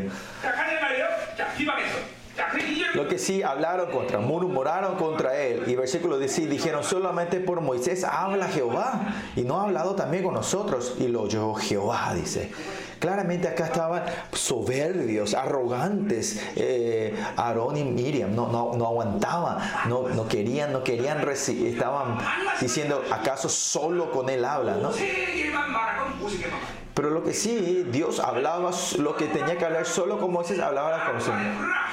Lo que sí hablaron contra, murmuraron contra él. Y versículo 16 dijeron, solamente por Moisés habla Jehová. Y no ha hablado también con nosotros. Y lo oyó Jehová, dice. Claramente acá estaban soberbios, arrogantes. Eh, Aarón y Miriam no, no, no aguantaban, no, no, querían, no querían recibir. Estaban diciendo, ¿acaso solo con él habla? ¿no? Pero lo que sí, Dios hablaba lo que tenía que hablar solo con Moisés, hablaba la consigna.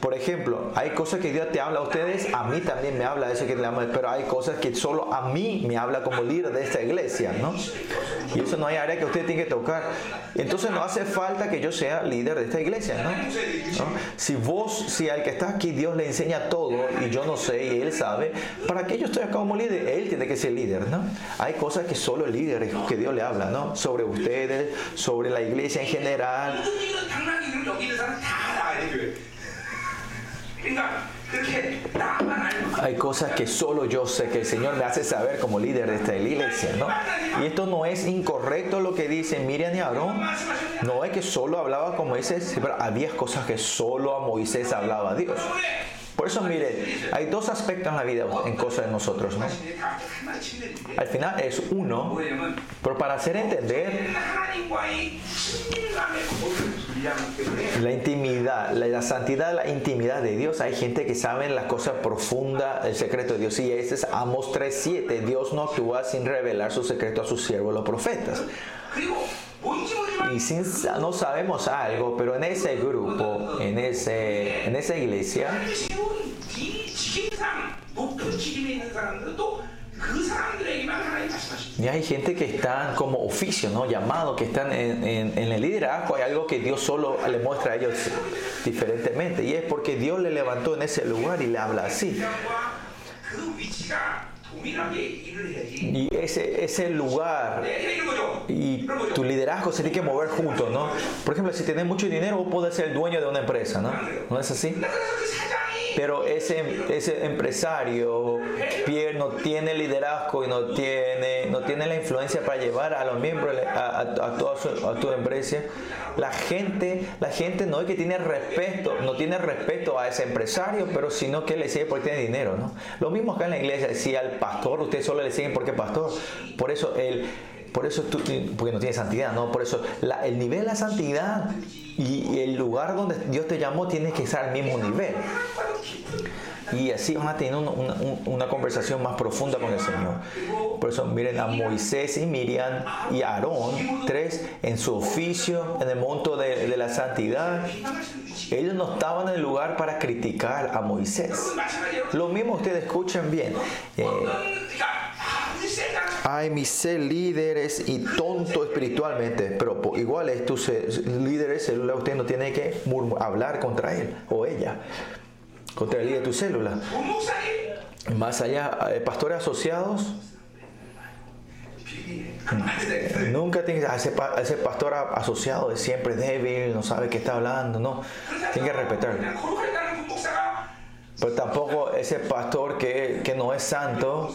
Por ejemplo, hay cosas que Dios te habla a ustedes, a mí también me habla eso que le amo, pero hay cosas que solo a mí me habla como líder de esta iglesia, ¿no? Y eso no hay área que usted tiene que tocar. Entonces no hace falta que yo sea líder de esta iglesia, ¿no? Si vos, si al que está aquí Dios le enseña todo y yo no sé y él sabe, ¿para qué yo estoy acá como líder? Él tiene que ser líder, ¿no? Hay cosas que solo el líder es que Dios le habla, ¿no? Sobre ustedes, sobre la iglesia en general. Hay cosas que solo yo sé que el Señor me hace saber como líder de esta iglesia, ¿no? Y esto no es incorrecto lo que dice Miriam y Aarón. No es que solo hablaba como dice, pero había cosas que solo a Moisés hablaba Dios. Por eso, mire, hay dos aspectos en la vida, en cosas de nosotros. ¿no? Al final es uno, pero para hacer entender la intimidad, la, santidad, la intimidad de Dios. Hay gente que sabe la cosa profunda, el secreto de Dios. Y ese es Amos 3.7. Dios no actúa sin revelar su secreto a sus siervos, los profetas y sin, no sabemos algo, pero en ese grupo, en, ese, en esa iglesia, y hay gente que están como oficio, ¿no? Llamado, que están en, en, en, el liderazgo. Hay algo que Dios solo le muestra a ellos diferentemente. Y es porque Dios le levantó en ese lugar y le habla así. Y ese, ese lugar y tu liderazgo se tiene que mover juntos, ¿no? Por ejemplo, si tienes mucho dinero, vos podés ser el dueño de una empresa, ¿no? ¿No es así? Pero ese, ese empresario, no tiene liderazgo y no tiene, no tiene la influencia para llevar a los miembros, a, toda su, tu empresa. La gente, la gente no es que tiene respeto, no tiene respeto a ese empresario, pero sino que le sigue porque tiene dinero, ¿no? Lo mismo acá en la iglesia, si al pastor, usted solo le siguen porque pastor. Por eso el por eso tú, porque no tiene santidad, ¿no? Por eso el nivel de la santidad y el lugar donde Dios te llamó tiene que estar al mismo nivel. Y así van a tener una, conversación más profunda con el Señor. Por eso miren a Moisés y Miriam y Aarón, tres, en su oficio, en el monto de, la santidad. Ellos no estaban en el lugar para criticar a Moisés. Lo mismo ustedes escuchen bien. Eh, ay, mi ser y tonto espiritualmente, pero igual es tu líder es célula, usted no tiene que hablar contra él o ella, contra el líder de tu célula. Más allá, eh, pastores asociados, Nunca tiene a ese, ese, pastor asociado de siempre débil, no sabe qué está hablando, no. tiene que respetarlo. Pero tampoco ese pastor que, que no es santo,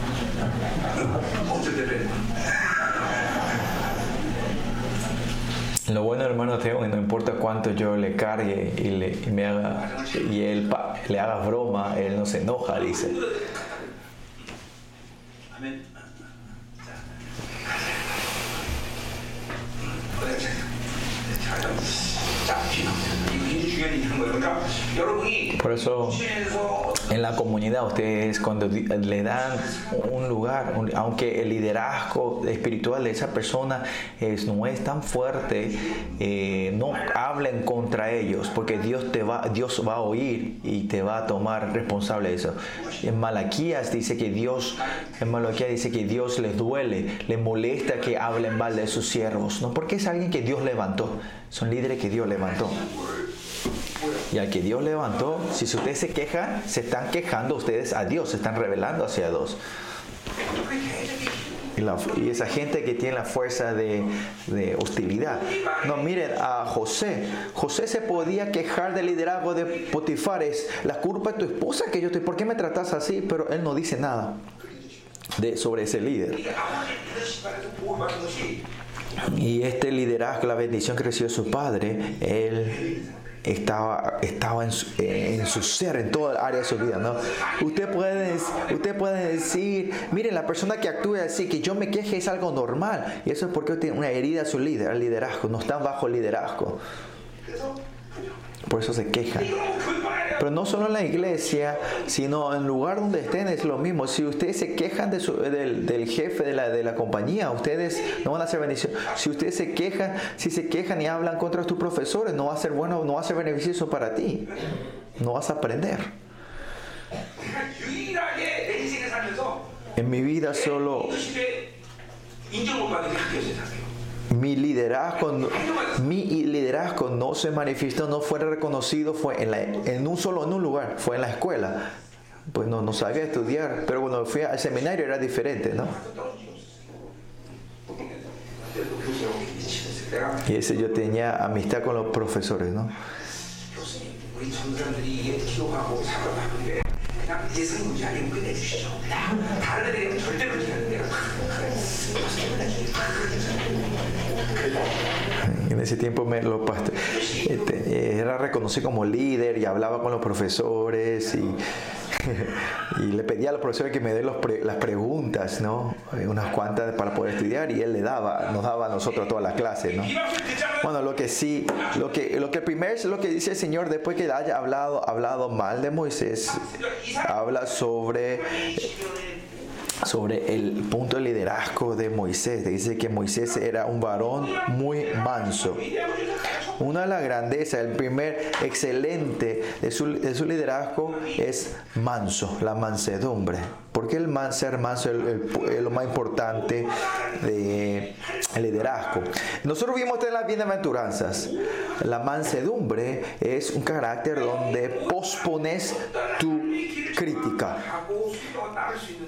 Lo bueno, hermano Teo, no importa cuánto yo le cargue y, le, y me haga, y él pa, le haga broma, él no se enoja, dice. Por eso en la comunidad ustedes cuando le dan un lugar, aunque el liderazgo espiritual de esa persona no es tan fuerte, eh, no hablen contra ellos, porque Dios te va, Dios va a oír y te va a tomar responsable de eso. En Malaquías dice que Dios, en Malaquías dice que Dios les duele, les molesta que hablen mal de sus siervos, no porque es alguien que Dios levantó, son líderes que Dios levantó. Y al que Dios levantó, si ustedes se quejan, se están quejando ustedes a Dios, se están revelando hacia Dios. Y, esa gente que tiene la fuerza de, hostilidad. No, miren a José. José se podía quejar del liderazgo de Potifar. Es la culpa de tu esposa que yo estoy. ¿Por qué me tratas así? Pero él no dice nada de, sobre ese líder. Y este liderazgo, la bendición que recibió su padre, él estaba, estaba en, su, en su ser, en toda el área de su vida. ¿no? Usted, puede, usted puede decir, miren, la persona que actúe así, que yo me queje es algo normal. Y eso es porque tiene una herida a su líder, al liderazgo, no están bajo liderazgo. Por eso se quejan. Pero no solo en la iglesia, sino en lugar donde estén es lo mismo. Si ustedes se quejan de su, del, del, jefe de la, de la, compañía, ustedes no van a ser bendición. Si ustedes se quejan, si se quejan y hablan contra tus profesores, no va a ser bueno, no va a ser beneficioso para ti. No vas a aprender. En mi vida solo mi liderazgo, mi liderazgo no se manifestó, no fue reconocido, fue en, la, en un solo, en un lugar, fue en la escuela. Pues no, no sabía estudiar, pero cuando fui al seminario era diferente, ¿no? Y ese yo tenía amistad con los profesores, ¿no? En ese tiempo me lo este, era reconocido como líder y hablaba con los profesores y, le pedía a los profesores que me den pre, las preguntas, ¿no? Eh, unas cuantas para poder estudiar y él le daba, nos daba a nosotros todas las clases, ¿no? Bueno, lo que sí, lo que, lo que primero es lo que dice el Señor después que haya hablado, hablado mal de Moisés, habla sobre sobre el punto de liderazgo de Moisés. Dice que Moisés era un varón muy manso. Una de las grandezas, el primer excelente de su, de su liderazgo es manso, la mansedumbre. Porque el ser manso es, el, es, lo más importante de liderazgo. Nosotros vimos en las bienaventuranzas. La mansedumbre es un carácter donde pospones tu crítica.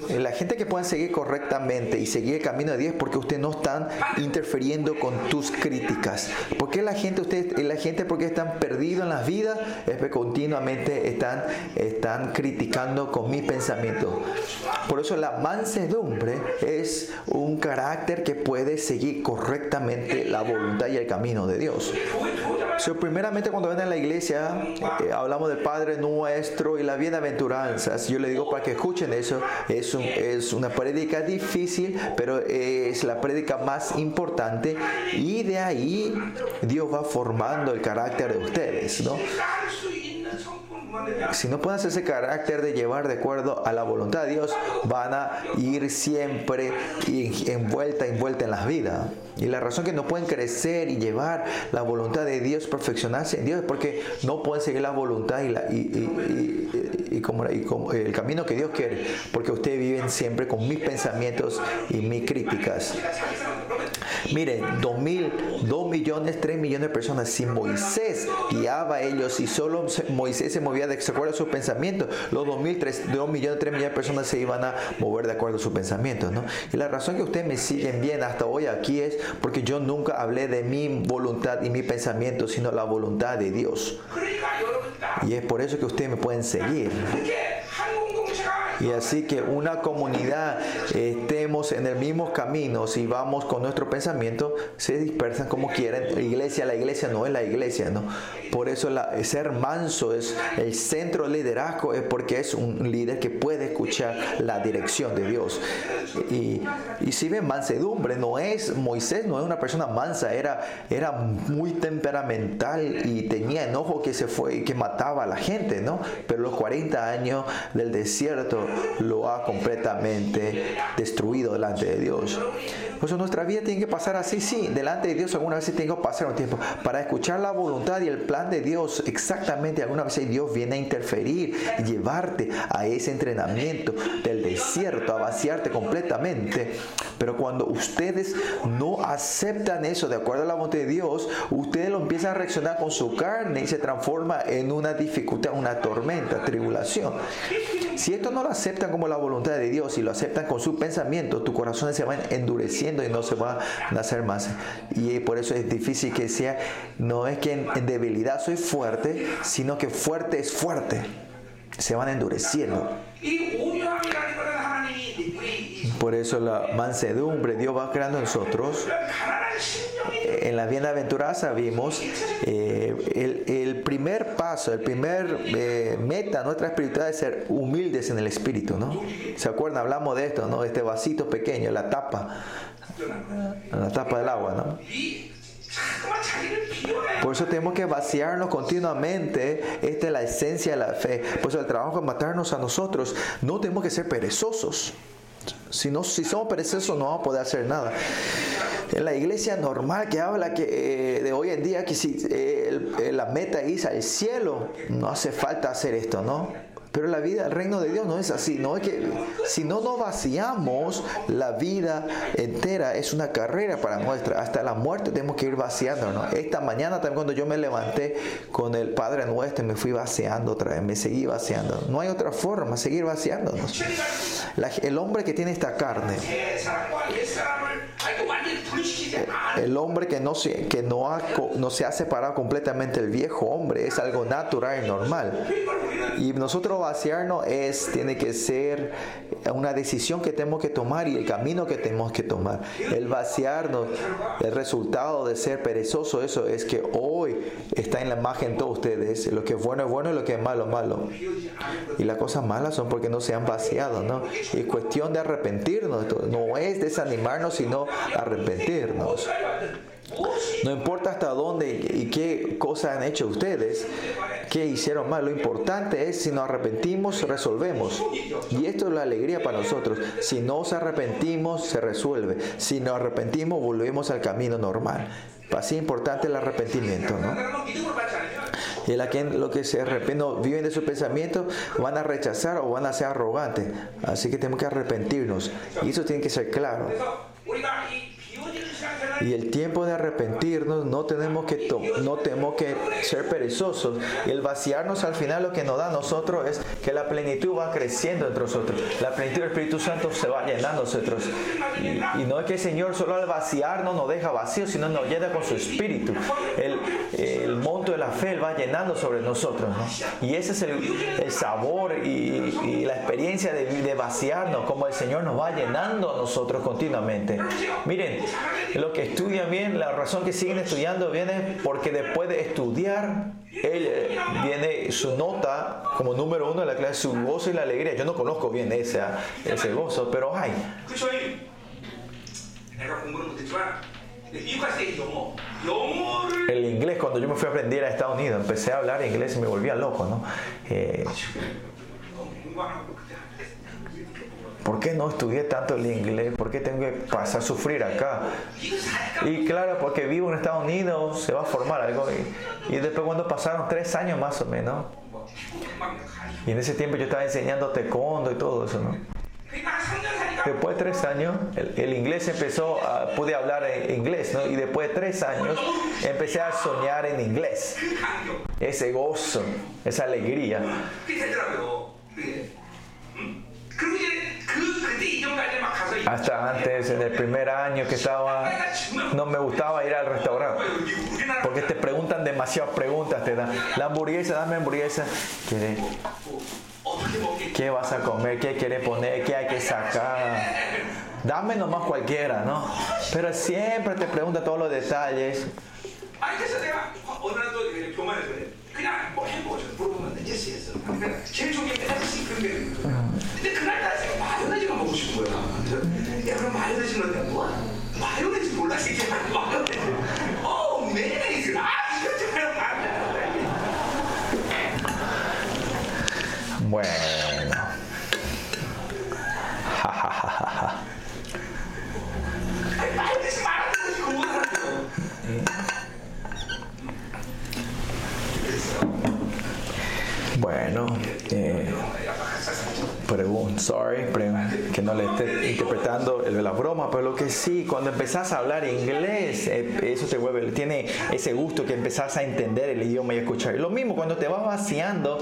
La gente que pueda seguir correctamente y seguir el camino de Dios porque usted no están interfiriendo con tus críticas. Porque la gente, usted, la gente porque están perdidos en las vidas es que continuamente están, están criticando con mis pensamientos. Por eso la mansedumbre es un carácter que puede seguir correctamente la voluntad y el camino de Dios. So, primeramente cuando ven a la iglesia eh, hablamos del Padre nuestro y las bienaventuranzas. Yo le digo para que escuchen eso. Es, un- es una prédica difícil, pero es la prédica más importante y de ahí Dios va formando el carácter de ustedes, ¿no? si no pueden hacer ese carácter de llevar de acuerdo a la voluntad de Dios, van a ir siempre envuelta, envuelta en las vidas. Y la razón que no pueden crecer y llevar la voluntad de Dios, perfeccionarse en Dios, es porque no pueden seguir la voluntad y, la- y- y- y- como, el camino que Dios quiere, porque ustedes viven siempre con mis pensamientos y mis críticas. Miren, dos mil, dos millones, tres millones de personas. Si Moisés guiaba a ellos y solo Moisés se movía de acuerdo a sus pensamientos, los dos mil, tres, dos millones, tres millones de personas se iban a mover de acuerdo a sus pensamientos, ¿no? Y la razón que ustedes me siguen bien hasta hoy aquí es porque yo nunca hablé de mi voluntad y mi pensamiento, sino la voluntad de Dios. Y es por eso que ustedes me pueden seguir. Y así que una comunidad estemos en el mismo camino, si vamos con nuestro pensamiento, se dispersan como quieren. La iglesia, la iglesia no es la iglesia, ¿no? Por eso la, ser manso es el centro del liderazgo, es porque es un líder que puede escuchar la dirección de Dios. Y, y si ven mansedumbre, no es Moisés, no es una persona mansa, era, era muy temperamental y tenía enojo que se fue y que mataba a la gente, ¿no? Pero los 40 años del desierto lo ha completamente destruido delante de Dios. Por nuestra vida tiene que pasar así, sí, delante de Dios alguna vez tengo que pasar un tiempo para escuchar la voluntad y el plan de Dios. Exactamente, alguna vez Dios viene a interferir y llevarte a ese entrenamiento del desierto, a vaciarte completamente. Pero cuando ustedes no aceptan eso de acuerdo a la voluntad de Dios, ustedes lo empiezan a reaccionar con su carne y se transforma en una dificultad, una tormenta, tribulación. Si esto no lo aceptan como la voluntad de Dios y lo aceptan con su pensamiento, tu corazón se va endureciendo y no se va a hacer más. Y por eso es difícil que sea, no es que en, debilidad soy fuerte, sino que fuerte es fuerte. Se van endureciendo. Por eso la mansedumbre Dios va creando en nosotros. En la bienaventuranza vimos eh, el, primer paso, el primer eh, meta nuestra espiritualidad es ser humildes en el espíritu, ¿no? ¿Se acuerdan? Hablamos de esto, ¿no? Este vasito pequeño, la tapa, la tapa del agua, ¿no? Por eso tenemos que vaciarnos continuamente. Esta es la esencia de la fe. Por eso el trabajo es matarnos a nosotros. No tenemos que ser perezosos. Si, no, si somos perezosos no vamos a poder hacer nada. En la iglesia normal que habla que, eh, de hoy en día que si eh, la meta es al cielo, no hace falta hacer esto, ¿no? Pero la vida, el reino de Dios no es así, no es que si no nos vaciamos, la vida entera es una carrera para nuestra. Hasta la muerte tenemos que ir vaciándonos. Esta mañana también cuando yo me levanté con el Padre Nuestro, me fui vaciando otra vez, me seguí vaciando. No hay otra forma, seguir vaciándonos. el hombre que tiene esta carne, el hombre que no se, que no, ha, no se ha separado completamente del viejo hombre, es algo natural y normal. Y nosotros vaciarnos es, tiene que ser una decisión que tenemos que tomar y el camino que tenemos que tomar. El vaciarnos, el resultado de ser perezoso, eso es que hoy está en la imagen todos ustedes. Lo que es bueno es bueno y lo que es malo es malo. Y las cosas malas son porque no se han vaciado, ¿no? Y es cuestión de arrepentirnos. No es desanimarnos, sino arrepentirnos. No importa hasta dónde y qué cosas han hecho ustedes, qué hicieron mal. Lo importante es si nos arrepentimos, resolvemos. Y esto es la alegría para nosotros. Si no nos arrepentimos, se resuelve. Si nos arrepentimos, volvemos al camino normal. Así importante el arrepentimiento, ¿no? Y la que, lo que se arrepienten, viven de su pensamiento, van a rechazar o van a ser arrogantes. Así que tenemos que arrepentirnos. Y eso tiene que ser claro. Y el tiempo de arrepentirnos no tenemos que, no tenemos que ser perezosos. Y el vaciarnos al final lo que nos da a nosotros es que la plenitud va creciendo entre nosotros. La plenitud del Espíritu Santo se va llenando nosotros. Y, no es que el Señor solo al vaciarnos nos deja vacío, sino nos llena con su Espíritu. El, fe va llenando sobre nosotros. Y ese es el, sabor y, la experiencia de, de vaciarnos, como el Señor nos va llenando a nosotros continuamente. Miren, lo que estudian bien, la razón que siguen estudiando viene porque después de estudiar, él, eh, viene su nota como número uno de la clase, su gozo y la alegría. Yo no conozco bien ese, ese gozo, pero hay. El inglés, cuando yo me fui a aprender a Estados Unidos, empecé a hablar inglés y me volvía loco, ¿no? Eh, ¿Por qué no estudié tanto el inglés? ¿Por qué tengo que pasar a sufrir acá? Y claro, porque vivo en Estados Unidos, se va a formar algo. Y, después cuando pasaron tres años más o menos, y en ese tiempo yo estaba enseñando taekwondo y todo eso, ¿no? Después de tres años, el, inglés empezó, pude hablar en inglés, ¿no? Y después de tres años, empecé a soñar en inglés. Ese gozo, esa alegría. Hasta antes, en el primer año que estaba, no me gustaba ir al restaurante. Porque te preguntan demasiadas preguntas, te dan la hamburguesa, dame hamburguesa. ¿Qué vas a comer? ¿Qué quieres poner? ¿Qué hay que sacar? Dame nomás cualquiera, ¿no? Pero siempre te pregunta todos los detalles. Bueno. Ja, ja, ja, bueno, eh, pregun- sorry, que no le esté interpretando la broma, pero lo que sí, cuando empezás a hablar inglés, eh, eso te vuelve, tiene ese gusto que empezás a entender el idioma y escuchar. Lo mismo cuando te vas vaciando,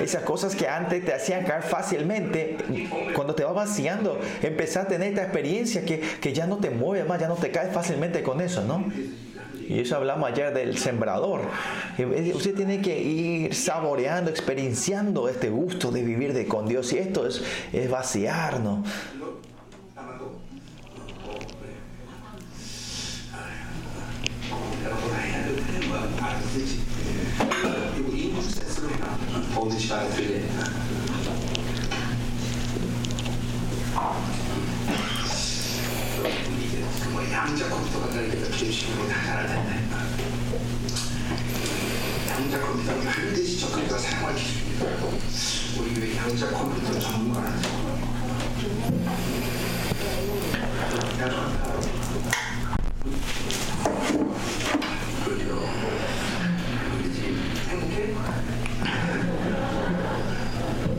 esas cosas que antes te hacían caer fácilmente, cuando te vas vaciando, empezás a tener esta experiencia que, que ya no te mueve más, ya no te caes fácilmente con eso, ¿no? Y eso hablamos ayer del sembrador. Eh, Usted tiene que ir saboreando, experienciando este gusto de vivir de con Dios. Y esto es, es vaciarnos. 양자 컴퓨터 간다니까 주십시오. 하나라는 양자 컴퓨터는 반드시 접근해서 사용할 기술입니다. 우리 왜 양자 컴퓨터 전문가라서 그죠? 우리 집 행복해?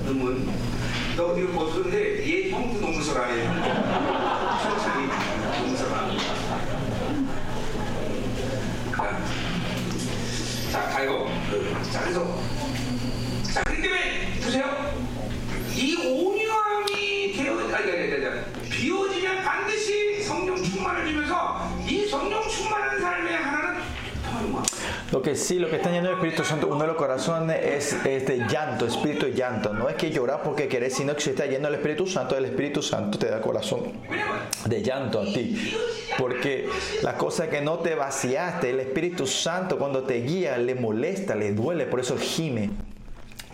너무 너 어디로 벗었는데 얘 형도 농무소라 해. sí, lo que está yendo el Espíritu Santo, uno de los corazones es este llanto, espíritu de llanto. No es que llorar porque querés, sino que si está yendo el Espíritu Santo, el Espíritu Santo te da corazón de llanto a ti. Porque las cosas que no te vaciaste, el Espíritu Santo cuando te guía, le molesta, le duele, por eso gime.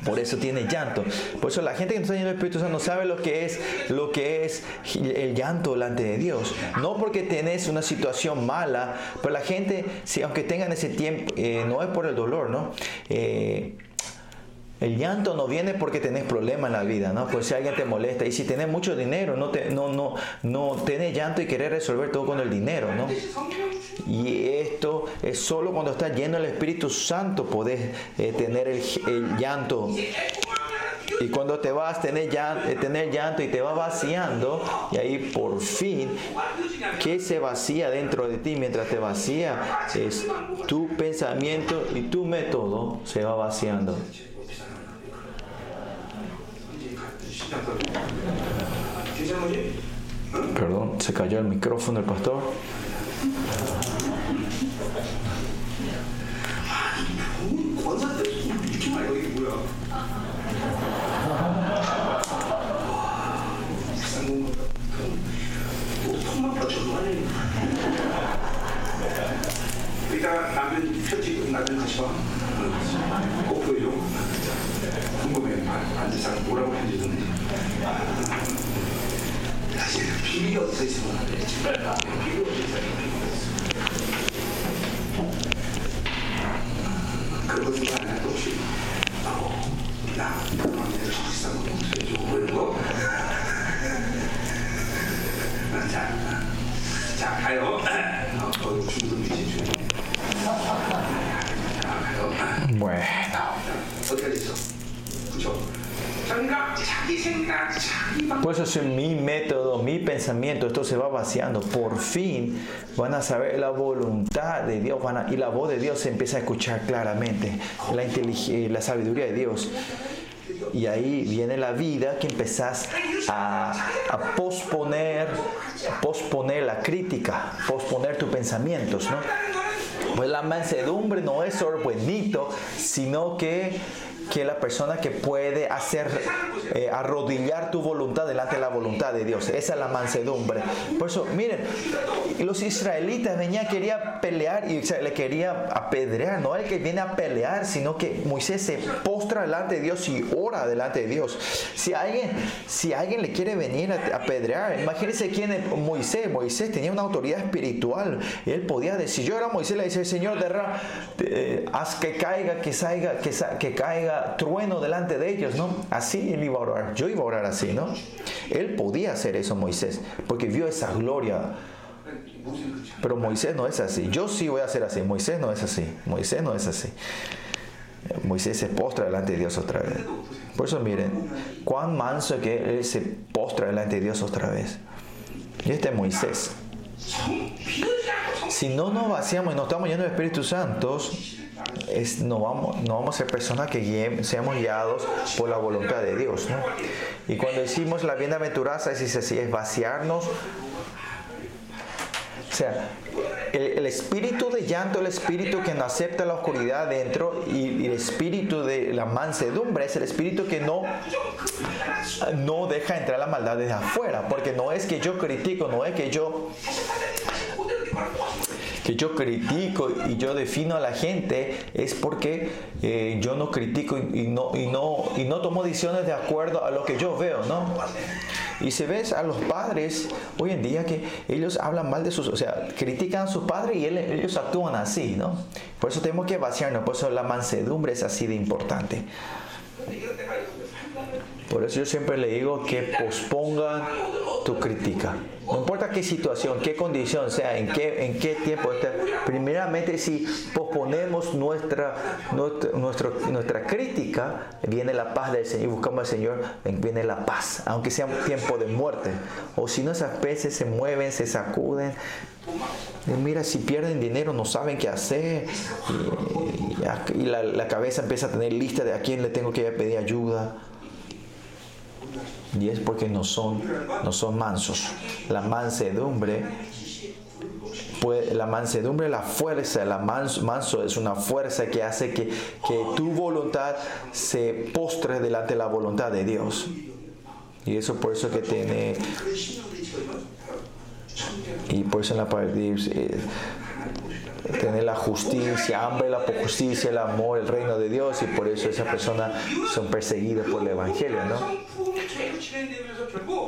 Por eso tiene llanto. Por eso la gente que no está llena del Espíritu Santo sabe lo que es lo que es el llanto delante de Dios. No porque tenés una situación mala, pero la gente, si aunque tengan ese tiempo, eh, no es por el dolor, ¿no? Eh, el llanto no viene porque tenés problemas en la vida, ¿no? Pues si alguien te molesta. Y si tenés mucho dinero, no, te, no, no, no tenés llanto y querés resolver todo con el dinero, ¿no? Y esto es solo cuando estás lleno del Espíritu Santo podés eh, tener el, llanto. Y cuando te vas, tener llanto, eh, tener llanto y te va vaciando, y ahí por fin, ¿qué se vacía dentro de ti? Mientras te vacía, es tu pensamiento y tu método se va vaciando. Perdón, se cayó el micrófono del pastor. 꼭 보여줘. 궁금해. 반지상 사실 비밀이 나, 그런데 그죠? 그러니까 자기 생각, 자기 방. Por eso es mi método, mi pensamiento, esto se va vaciando. Por fin van a saber la voluntad de Dios van a- y la voz de Dios se empieza a escuchar claramente, la, intelig- eh, la sabiduría de Dios. Y ahí viene la vida que empezás a, a posponer, posponer la crítica, posponer tus pensamientos, ¿no? Pues la mansedumbre no es solo buenito, sino que que la persona que puede hacer eh, arrodillar tu voluntad delante de la voluntad de Dios. Esa es la mansedumbre. Por eso, miren, los israelitas venían, quería pelear y le quería apedrear. No el que viene a pelear, sino que Moisés se postra delante de Dios y ora delante de Dios. Si alguien, si alguien le quiere venir a apedrear, imagínense quién es Moisés. Moisés tenía una autoridad espiritual. Él podía decir, yo era Moisés, le dice, Señor, derra, eh, haz que caiga, que salga, que, que caiga trueno delante de ellos, ¿no? Así él iba a orar. Yo iba a orar así, ¿no? Él podía hacer eso, Moisés, porque vio esa gloria. Pero Moisés no es así. Yo sí voy a hacer así. Moisés no es así. Moisés no es así. Moisés se postra delante de Dios otra vez. Por eso miren, cuán manso que él se postra delante de Dios otra vez. Y este es Moisés. Si no nos vaciamos y no estamos llenos de Espíritu Santo, es, no, vamos, no vamos a ser personas que seamos guiados por la voluntad de Dios. Y cuando decimos la bienaventuranza, es así, es vaciarnos. O sea, el, espíritu de llanto, el espíritu que no acepta la oscuridad dentro y, el espíritu de la mansedumbre es el espíritu que no, no deja entrar la maldad desde afuera. Porque no es que yo critico, no es que yo que yo critico y yo defino a la gente es porque eh, yo no critico y, no, y, no, y no tomo decisiones de acuerdo a lo que yo veo, ¿no? Y si ves a los padres hoy en día que ellos hablan mal de sus, o sea, critican a sus padres y ellos actúan así, ¿no? Por eso tenemos que vaciarnos, por eso la mansedumbre es así de importante. Por eso yo siempre le digo que pospongan tu crítica. No importa qué situación, qué condición sea, en qué, en qué tiempo esté. Primeramente, si posponemos nuestra, nuestra, nuestra, crítica, viene la paz del Señor. Buscamos al Señor, viene la paz, aunque sea un tiempo de muerte. O si no, esas peces se mueven, se sacuden. Mira, si pierden dinero, no saben qué hacer. Y, la, la cabeza empieza a tener lista de a quién le tengo que pedir ayuda. Y es porque no son, no son mansos. La mansedumbre, la mansedumbre, la fuerza, la manso, es una fuerza que hace que, que tu voluntad se postre delante de la voluntad de Dios. Y eso por eso que tiene y por eso en la parte eh, tener la justicia, hambre la justicia, el amor, el reino de Dios y por eso esa persona son perseguidas por el Evangelio, ¿no?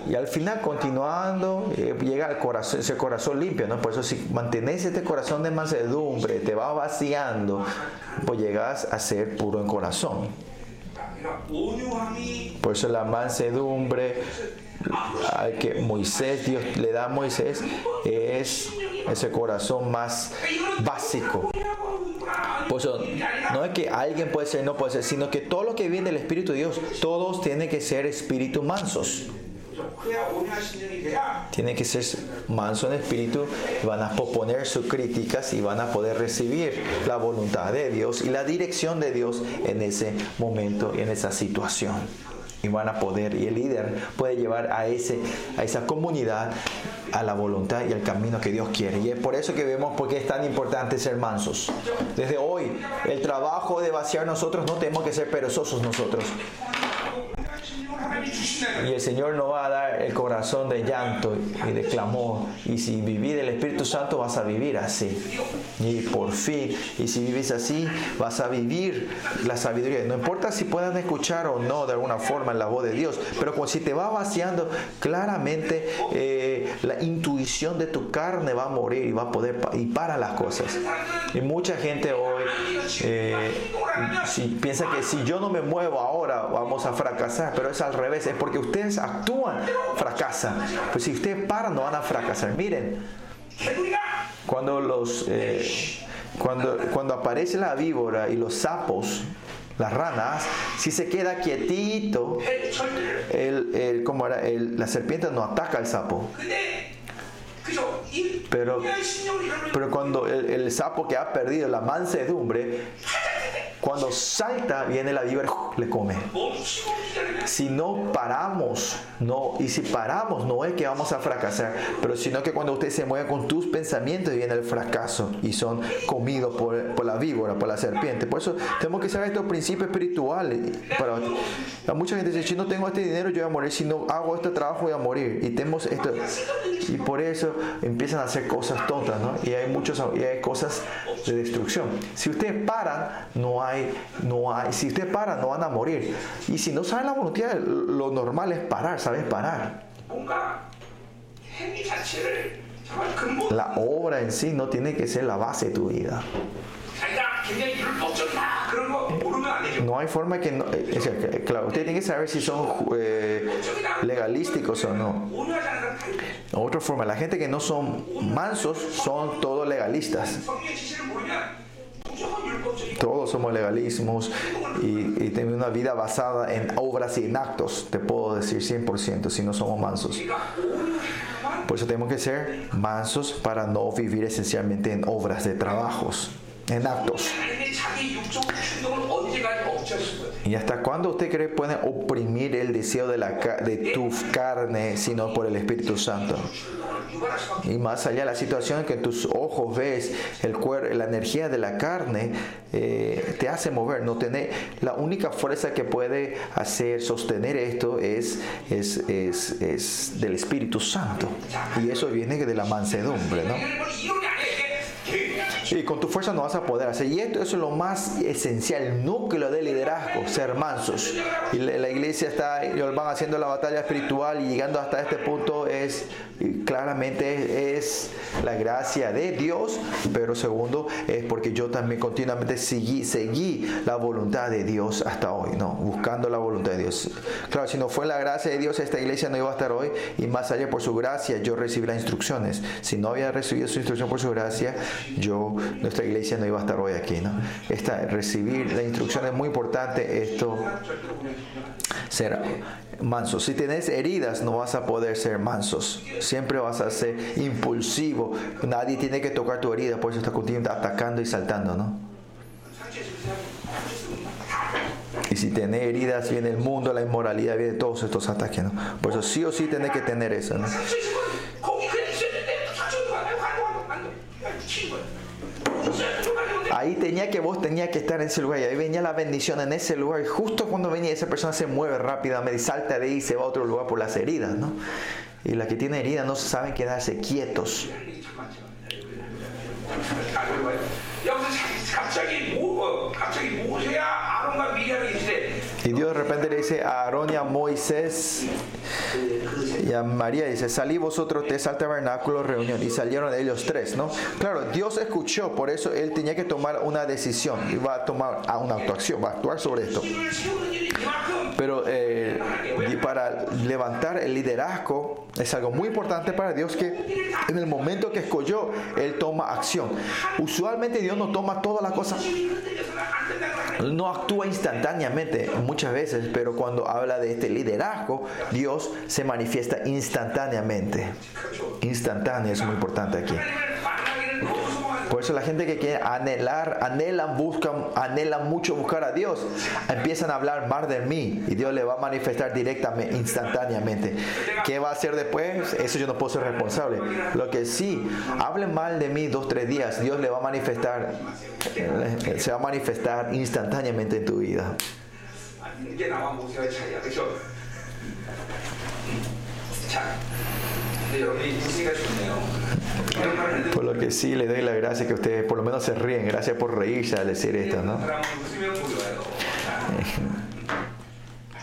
Y al final, continuando, eh, llega al corazón, ese corazón limpio, ¿no? Por eso si mantienes este corazón de mansedumbre, te va vaciando, pues llegas a ser puro en corazón. Por eso la mansedumbre al que Moisés, Dios le da a Moisés, es ese corazón más básico. Por eso, no es que alguien puede ser, no puede ser, sino que todo lo que viene del Espíritu de Dios, todos tienen que ser espíritu mansos. Tienen que ser mansos en espíritu van a proponer sus críticas y van a poder recibir la voluntad de Dios y la dirección de Dios en ese momento y en esa situación y van a poder, y el líder puede llevar a, ese, a esa comunidad a la voluntad y al camino que Dios quiere. Y es por eso que vemos por qué es tan importante ser mansos. Desde hoy, el trabajo de vaciar nosotros no tenemos que ser perezosos nosotros. Y el Señor nos va a dar el corazón de llanto y de clamor. Y si vivís del Espíritu Santo vas a vivir así. Y por fin, y si vives así, vas a vivir la sabiduría. No importa si puedan escuchar o no de alguna forma la voz de Dios, pero si te va vaciando, claramente eh, la intuición de tu carne va a morir y va a poder y para las cosas. Y mucha gente hoy eh, piensa que si yo no me muevo ahora vamos a fracasar, pero es al revés, es porque ustedes actúan, fracasan. Pues si ustedes paran, no van a fracasar. Miren, cuando los eh, cuando, cuando aparece la víbora y los sapos, las ranas, si se queda quietito, el, como era, la serpiente no ataca al sapo. Pero, pero cuando el, el, sapo que ha perdido la mansedumbre, cuando salta, viene la víbora, le come. Si no paramos, no, y si paramos, no es que vamos a fracasar, pero sino que cuando usted se mueve con tus pensamientos, viene el fracaso y son comidos por, por la víbora, por la serpiente. Por eso tenemos que saber estos principios espirituales. Para, a mucha gente dice, si no tengo este dinero, yo voy a morir. Si no hago este trabajo, voy a morir. Y tenemos esto. Y por eso empiezan a hacer cosas tontas, ¿no? Y hay muchas y hay cosas de destrucción. Si ustedes paran, no hay no hay, si usted para, no van a morir. Y si no sabe la voluntad, lo normal es parar, ¿sabes? Parar. La obra en sí no tiene que ser la base de tu vida. No hay forma que no. Es decir, claro, usted tiene que saber si son eh, legalísticos o no. Otra forma, la gente que no son mansos son todos legalistas. Todos somos legalismos y, tenemos una vida basada en obras y en actos, te puedo decir 100%, si no somos mansos. Por eso tenemos que ser mansos para no vivir esencialmente en obras de trabajos, en actos. ¿Y hasta cuándo usted cree que puede oprimir el deseo de, la, de tu carne sino por el Espíritu Santo? Y más allá la situación en que tus ojos ves, el cuerpo, la energía de la carne eh, te hace mover. No tener, la única fuerza que puede hacer sostener esto es, es, es, es del Espíritu Santo. Y eso viene de la mansedumbre, ¿no? Y con tu fuerza no vas a poder hacer. Y esto eso es lo más esencial, el núcleo del liderazgo, ser mansos. Y la, iglesia está, van haciendo la batalla espiritual y llegando hasta este punto es, claramente es la gracia de Dios, pero segundo es porque yo también continuamente seguí, seguí la voluntad de Dios hasta hoy, ¿no? Buscando la voluntad de Dios. Claro, si no fue la gracia de Dios, esta iglesia no iba a estar hoy y más allá por su gracia yo recibí las instrucciones. Si no había recibido su instrucción por su gracia, yo, nuestra iglesia no iba a estar hoy aquí, ¿no? Esta, recibir la instrucción es muy importante, esto, ser manso. Si tienes heridas, no vas a poder ser mansos. Siempre vas a ser impulsivo. Nadie tiene que tocar tu herida, por eso está continuamente atacando y saltando, ¿no? Y si tenés heridas, viene el mundo, la inmoralidad, viene todos estos ataques, ¿no? Por eso sí o sí tenés que tener eso. Ahí tenía que vos tenía que estar en ese lugar y ahí venía la bendición en ese lugar y justo cuando venía esa persona se mueve rápidamente salta de ahí y se va a otro lugar por las heridas, ¿no? Y las que tienen heridas no saben quedarse quietos. Y Dios de repente le dice a Aarón y a Moisés y a María, dice, salí vosotros tres al tabernáculo reunión. Y salieron ellos tres, ¿no? Claro, Dios escuchó, por eso él tenía que tomar una decisión y va a tomar a una actuación, va a actuar sobre esto. Pero eh, para levantar el liderazgo es algo muy importante para Dios que en el momento que escogió, Él toma acción. Usualmente Dios no toma todas las cosas, no actúa instantáneamente. Muy muchas veces, pero cuando habla de este liderazgo, Dios se manifiesta instantáneamente. Instantáneo es muy importante aquí. Por eso la gente que quiere anhelar, anhelan, buscan, anhelan mucho buscar a Dios, empiezan a hablar más de mí y Dios le va a manifestar directamente, instantáneamente. ¿Qué va a hacer después? Eso yo no puedo ser responsable. Lo que sí, hablen mal de mí dos, tres días, Dios le va a manifestar, se va a manifestar instantáneamente en tu vida. 이게 나와 모세와의 차이야, 그렇죠? 자, 근데 여러분이 웃으니까 좋네요. 이런 말을 했는데 Por lo que sí le doy la gracia que ustedes por lo menos se ríen. Gracias por reírse al decir esto, ¿no? 사람은 웃으면 보여요. 자,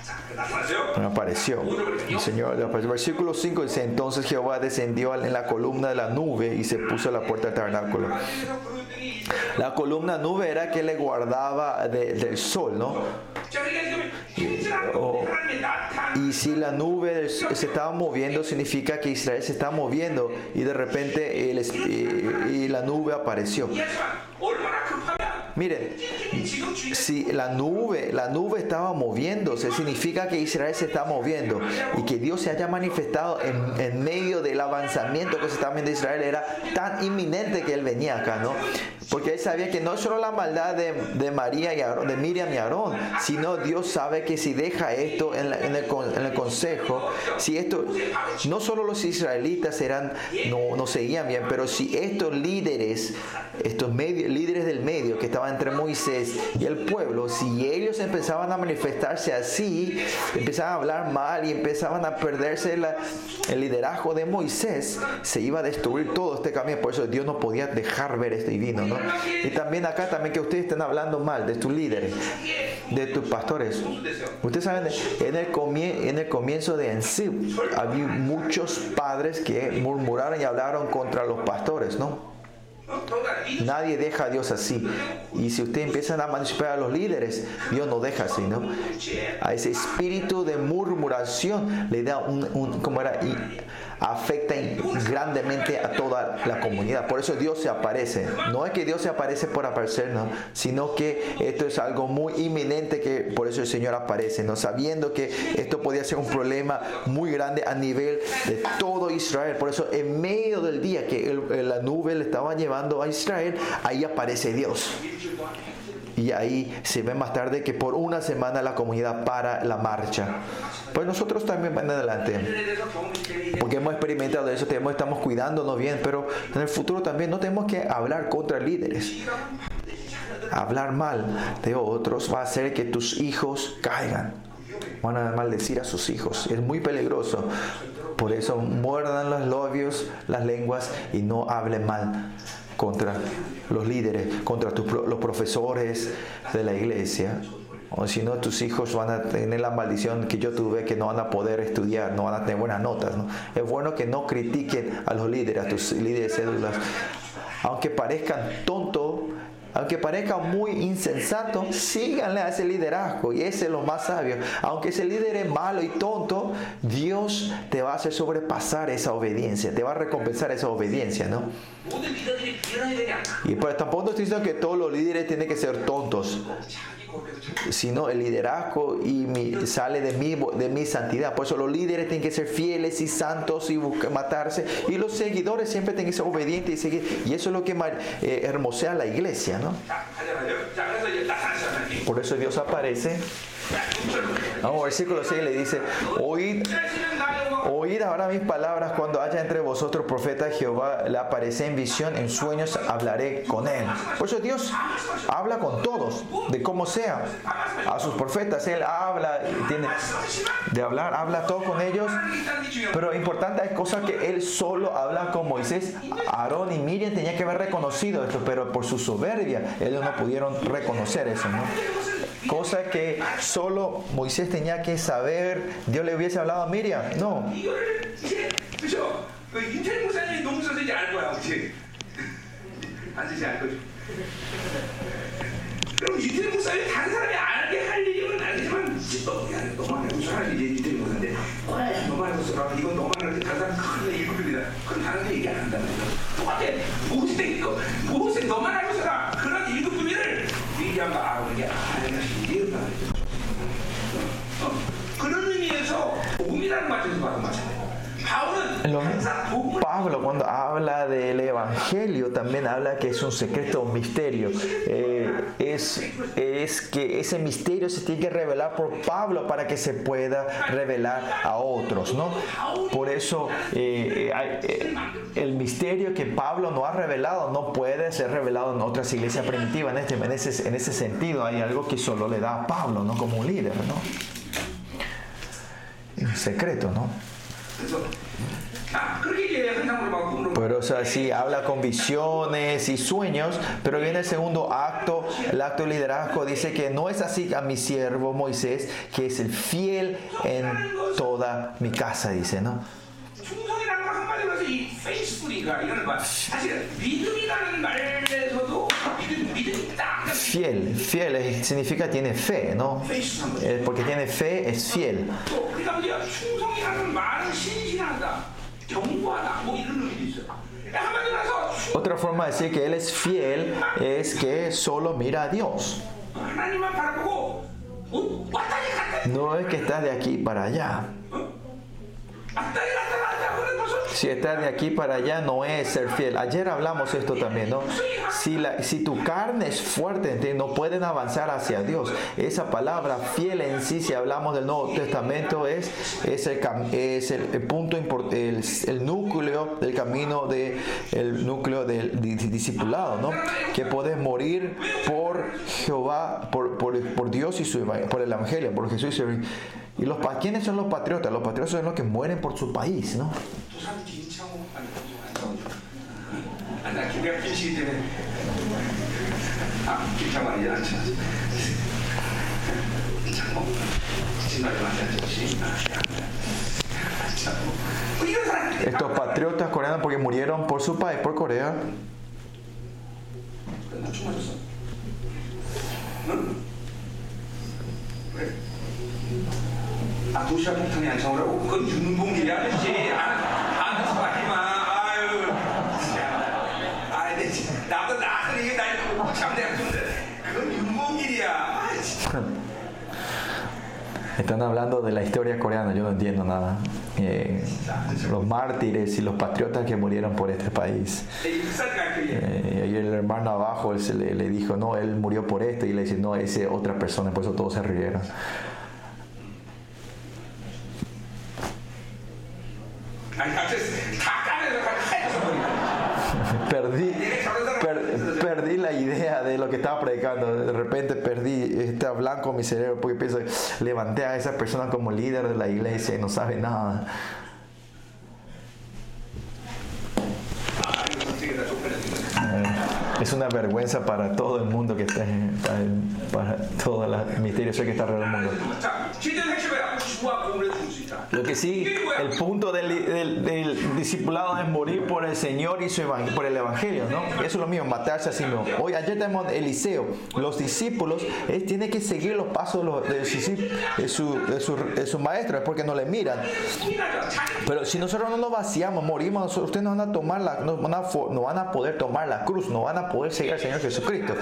자, 나타나세요? me apareció. El Señor, el versículo 5 dice, entonces Jehová descendió en la columna de la nube y se puso a la puerta del tabernáculo. 하나님께서 그들이 La columna nube era que le guardaba de- del sol, ¿no? Oh. Y si la nube se estaba moviendo, significa que Israel se estaba moviendo y de repente eh, la nube apareció. Mire, si la nube, la nube estaba moviéndose, significa que Israel se está moviendo y que Dios se haya manifestado en, en medio del avanzamiento que se está viendo Israel era tan inminente que él venía acá, ¿no? Porque él sabía que no solo la maldad de, de María y Aarón, de Miriam y Aarón, sino Dios sabe que si deja esto en, en, el, consejo, si esto, no solo los israelitas eran, no, no seguían bien, pero si estos líderes, estos medio, líderes del medio que estaban entre Moisés y el pueblo, si ellos empezaban a manifestarse así, empezaban a hablar mal y empezaban a perderse la- el liderazgo de Moisés, se iba a destruir todo este camino. Por eso Dios no podía dejar ver este divino, ¿no? Y también acá también que ustedes estén hablando mal de tus líderes, de tus pastores. Ustedes saben, en el, en el comienzo de Ensib había muchos padres que murmuraron y hablaron contra los pastores, ¿no? Nadie deja a Dios así. Y si ustedes empiezan a manipular a los líderes, Dios no deja así, ¿no? A ese espíritu de murmuración le da un, un ¿cómo era? Afecta grandemente a toda la comunidad. Por eso Dios se aparece. No es que Dios se aparece por aparecer, ¿no? Sino que esto es algo muy inminente que por eso el Señor aparece, ¿no? Sabiendo que esto podía ser un problema muy grande a nivel de todo Israel. Por eso en medio del día que el- la nube le estaba llevando a Israel, ahí aparece Dios. Y ahí se ve más tarde que por una semana la comunidad para la marcha. Pues nosotros también van adelante. Porque hemos experimentado eso, tenemos, estamos cuidándonos bien, pero en el futuro también no tenemos que hablar contra líderes. Hablar mal de otros va a hacer que tus hijos caigan. Van a maldecir a sus hijos. Es muy peligroso. Por eso muerdan los labios, las lenguas y no hablen mal contra los líderes, contra tus los profesores de la iglesia. O si no, tus hijos van a tener la maldición que yo tuve, que no van a poder estudiar, no van a tener buenas notas. ¿no? Es bueno que no critiquen a los líderes, a tus líderes de células. Aunque parezcan tontos, aunque parezca muy insensato, síganle a ese liderazgo y ese es lo más sabio. Aunque ese líder es malo y tonto, Dios te va a hacer sobrepasar esa obediencia, te va a recompensar esa obediencia, ¿no? Y pero pues tampoco estoy diciendo que todos los líderes tienen que ser tontos sino el liderazgo y mi, sale de mi, de mi santidad. Por eso los líderes tienen que ser fieles y santos y buscar, matarse. Y los seguidores siempre tienen que ser obedientes y seguir. Y eso es lo que eh, hermosea la iglesia, ¿no? Por eso Dios aparece no, versículo 6 le dice, oíd, oíd ahora mis palabras cuando haya entre vosotros profeta Jehová, le aparece en visión, en sueños hablaré con él. Por eso Dios habla con todos, de cómo sea, a sus profetas, él habla, tiene de hablar, habla todo con ellos, pero importante es cosas que él solo habla con Moisés, Aarón y Miriam tenían que haber reconocido esto, pero por su soberbia ellos no pudieron reconocer eso, ¿no? Cosa que solo Moisés tenía que saber. Dios le hubiese hablado a Miriam. No. Pablo cuando habla del Evangelio también habla que es un secreto, un misterio. Eh, es, es que ese misterio se tiene que revelar por Pablo para que se pueda revelar a otros, ¿no? Por eso eh, eh, el misterio que Pablo no ha revelado no puede ser revelado en otras iglesias primitivas. En, este, en, ese, sentido hay algo que solo le da a Pablo, ¿no? Como líder, ¿no? Un secreto, ¿no? Pero o sea, habla con visiones y sueños, pero viene el segundo acto, el acto de liderazgo, dice que no es así a mi siervo Moisés, que es el fiel en toda mi casa, dice, ¿no? Fiel, fiel significa tiene fe, ¿no? Eh, porque tiene fe es fiel. Otra forma de decir que Él es fiel es que solo mira a Dios. No es que estás de aquí para allá. Si estás de aquí para allá no es ser fiel. Ayer hablamos esto también, ¿no? Si, la- si tu carne es fuerte, ¿entiendes? no pueden avanzar hacia Dios. Esa palabra fiel en sí, si hablamos del Nuevo Testamento, es, es, el, es el, el punto el, el núcleo del camino de el núcleo del di- di- discipulado, ¿no? Que puedes morir por Jehová, por, por, por Dios y su por el Evangelio, por Jesús y su ¿Y los, quiénes son los patriotas? Los patriotas son los que mueren por su país, ¿no? Estos patriotas coreanos porque murieron por su país, por Corea. 나총 맞았어 응? 왜? 아 도시락 폭탄이 안 차오라고? 그건 윤봉길이 아니지 안 하지 마지마 아유 진짜 아이 내 진짜 나도 나도 이게 날참 내가 좀 그건 윤봉길이야 아 진짜 Están hablando de la historia coreana, yo no entiendo nada. Eh, los mártires y los patriotas que murieron por este país. 내 입살 갈거리 Eh, y el hermano abajo él se le, le dijo, no, él murió por esto. Y le dice, no, ese es otra persona. Por eso todos se rieron. Perdí, per- perdí la idea de lo que estaba predicando. De repente perdí, está blanco mi cerebro porque pienso, levanté a esa persona como líder de la iglesia y no sabe nada es una vergüenza para todo el mundo que está, en, para todo el misterio que está alrededor del mundo. Lo que sí, el punto del, del, discipulado es morir por el Señor y su por el Evangelio, ¿no? Eso es lo mismo, matarse a sí. Hoy, ayer tenemos Eliseo, los discípulos, él tiene que seguir los pasos de, los, de, su, maestro, es porque no le miran. Pero si nosotros no nos vaciamos, morimos, ustedes no van a tomar la, no van a, no van a poder tomar la cruz, no van a poder seguir al Señor Jesucristo.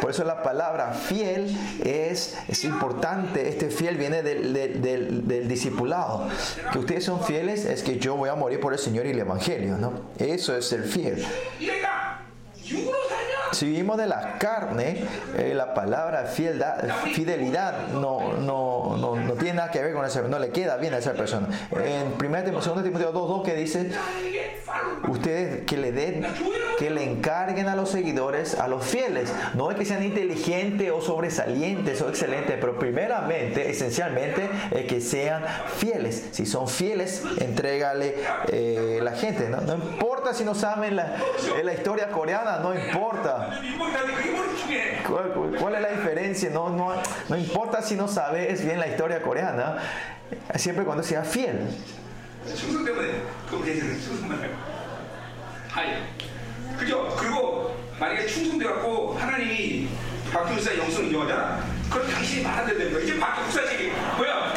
Por eso la palabra fiel es, es importante. Este fiel viene del, del- discipulado. Que ustedes son fieles es que yo voy a morir por el Señor y el Evangelio, ¿no? Eso es ser fiel. Si vivimos de la carne, eh, la palabra fidelidad no, no, no, no, tiene nada que ver con esa persona, no le queda bien a esa persona. En 1 Timoteo 2.2 que dice, ustedes que le den, que le encarguen a los seguidores, a los fieles, no es que sean inteligentes o sobresalientes o excelentes, pero primeramente, esencialmente, es que sean fieles. Si son fieles, entrégale eh, la gente. ¿no? no, importa si no saben la, la historia coreana, no importa. 이번 달에 그게 머리 중에 ¿Cuál, cuál es la diferencia? No, no, no importa si no sabes bien la historia coreana, siempre cuando seas fiel. 충성 때문에 그거 계속 충성만 해요. 하이 그죠? 그리고 만약에 충성돼 갖고 하나님이 박교사 영성 인정하잖아. 그럼 당신이 말안 되는 거야. 이제 박교사식이 뭐야?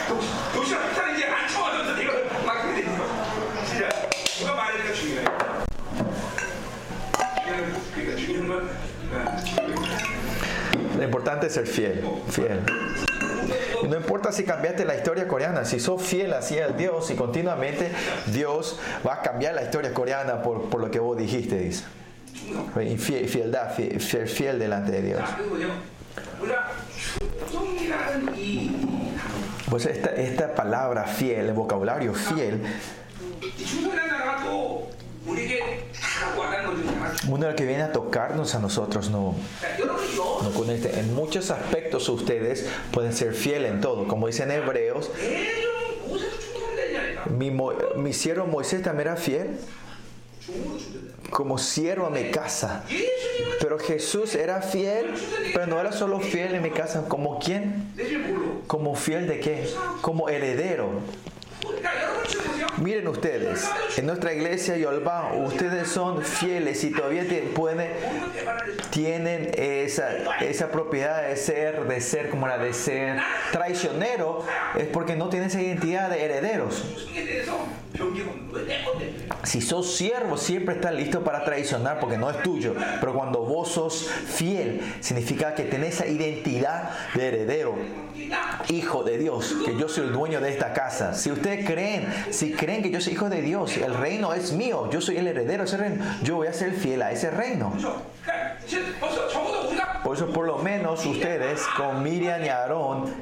importante es ser fiel, fiel. No importa si cambiaste la historia coreana, si sos fiel hacia el Dios y continuamente Dios va a cambiar la historia coreana por, por lo que vos dijiste, dice. Fiel, fieldad, fiel, fiel, delante de Dios. Pues esta, esta palabra fiel, el vocabulario fiel, uno el que viene a tocarnos a nosotros no, no conecta. Este. En muchos aspectos ustedes pueden ser fieles en todo. Como dicen hebreos, mi, Mo, mi siervo Moisés también era fiel como siervo a mi casa. Pero Jesús era fiel, pero no era solo fiel en mi casa. ¿Como quién? ¿Como fiel de qué? Como heredero. Miren ustedes, en nuestra iglesia Yolba, ustedes son fieles y todavía pueden, tienen esa, esa propiedad de ser, de ser como la de ser traicionero, es porque no tienen esa identidad de herederos. Si sos siervo, siempre estás listo para traicionar porque no es tuyo. Pero cuando vos sos fiel, significa que tenés esa identidad de heredero hijo de Dios, que yo soy el dueño de esta casa. Si ustedes creen, si creen que yo soy hijo de Dios, el reino es mío, yo soy el heredero de ese reino, yo voy a ser fiel a ese reino. Por eso, por lo menos ustedes con Miriam y Aarón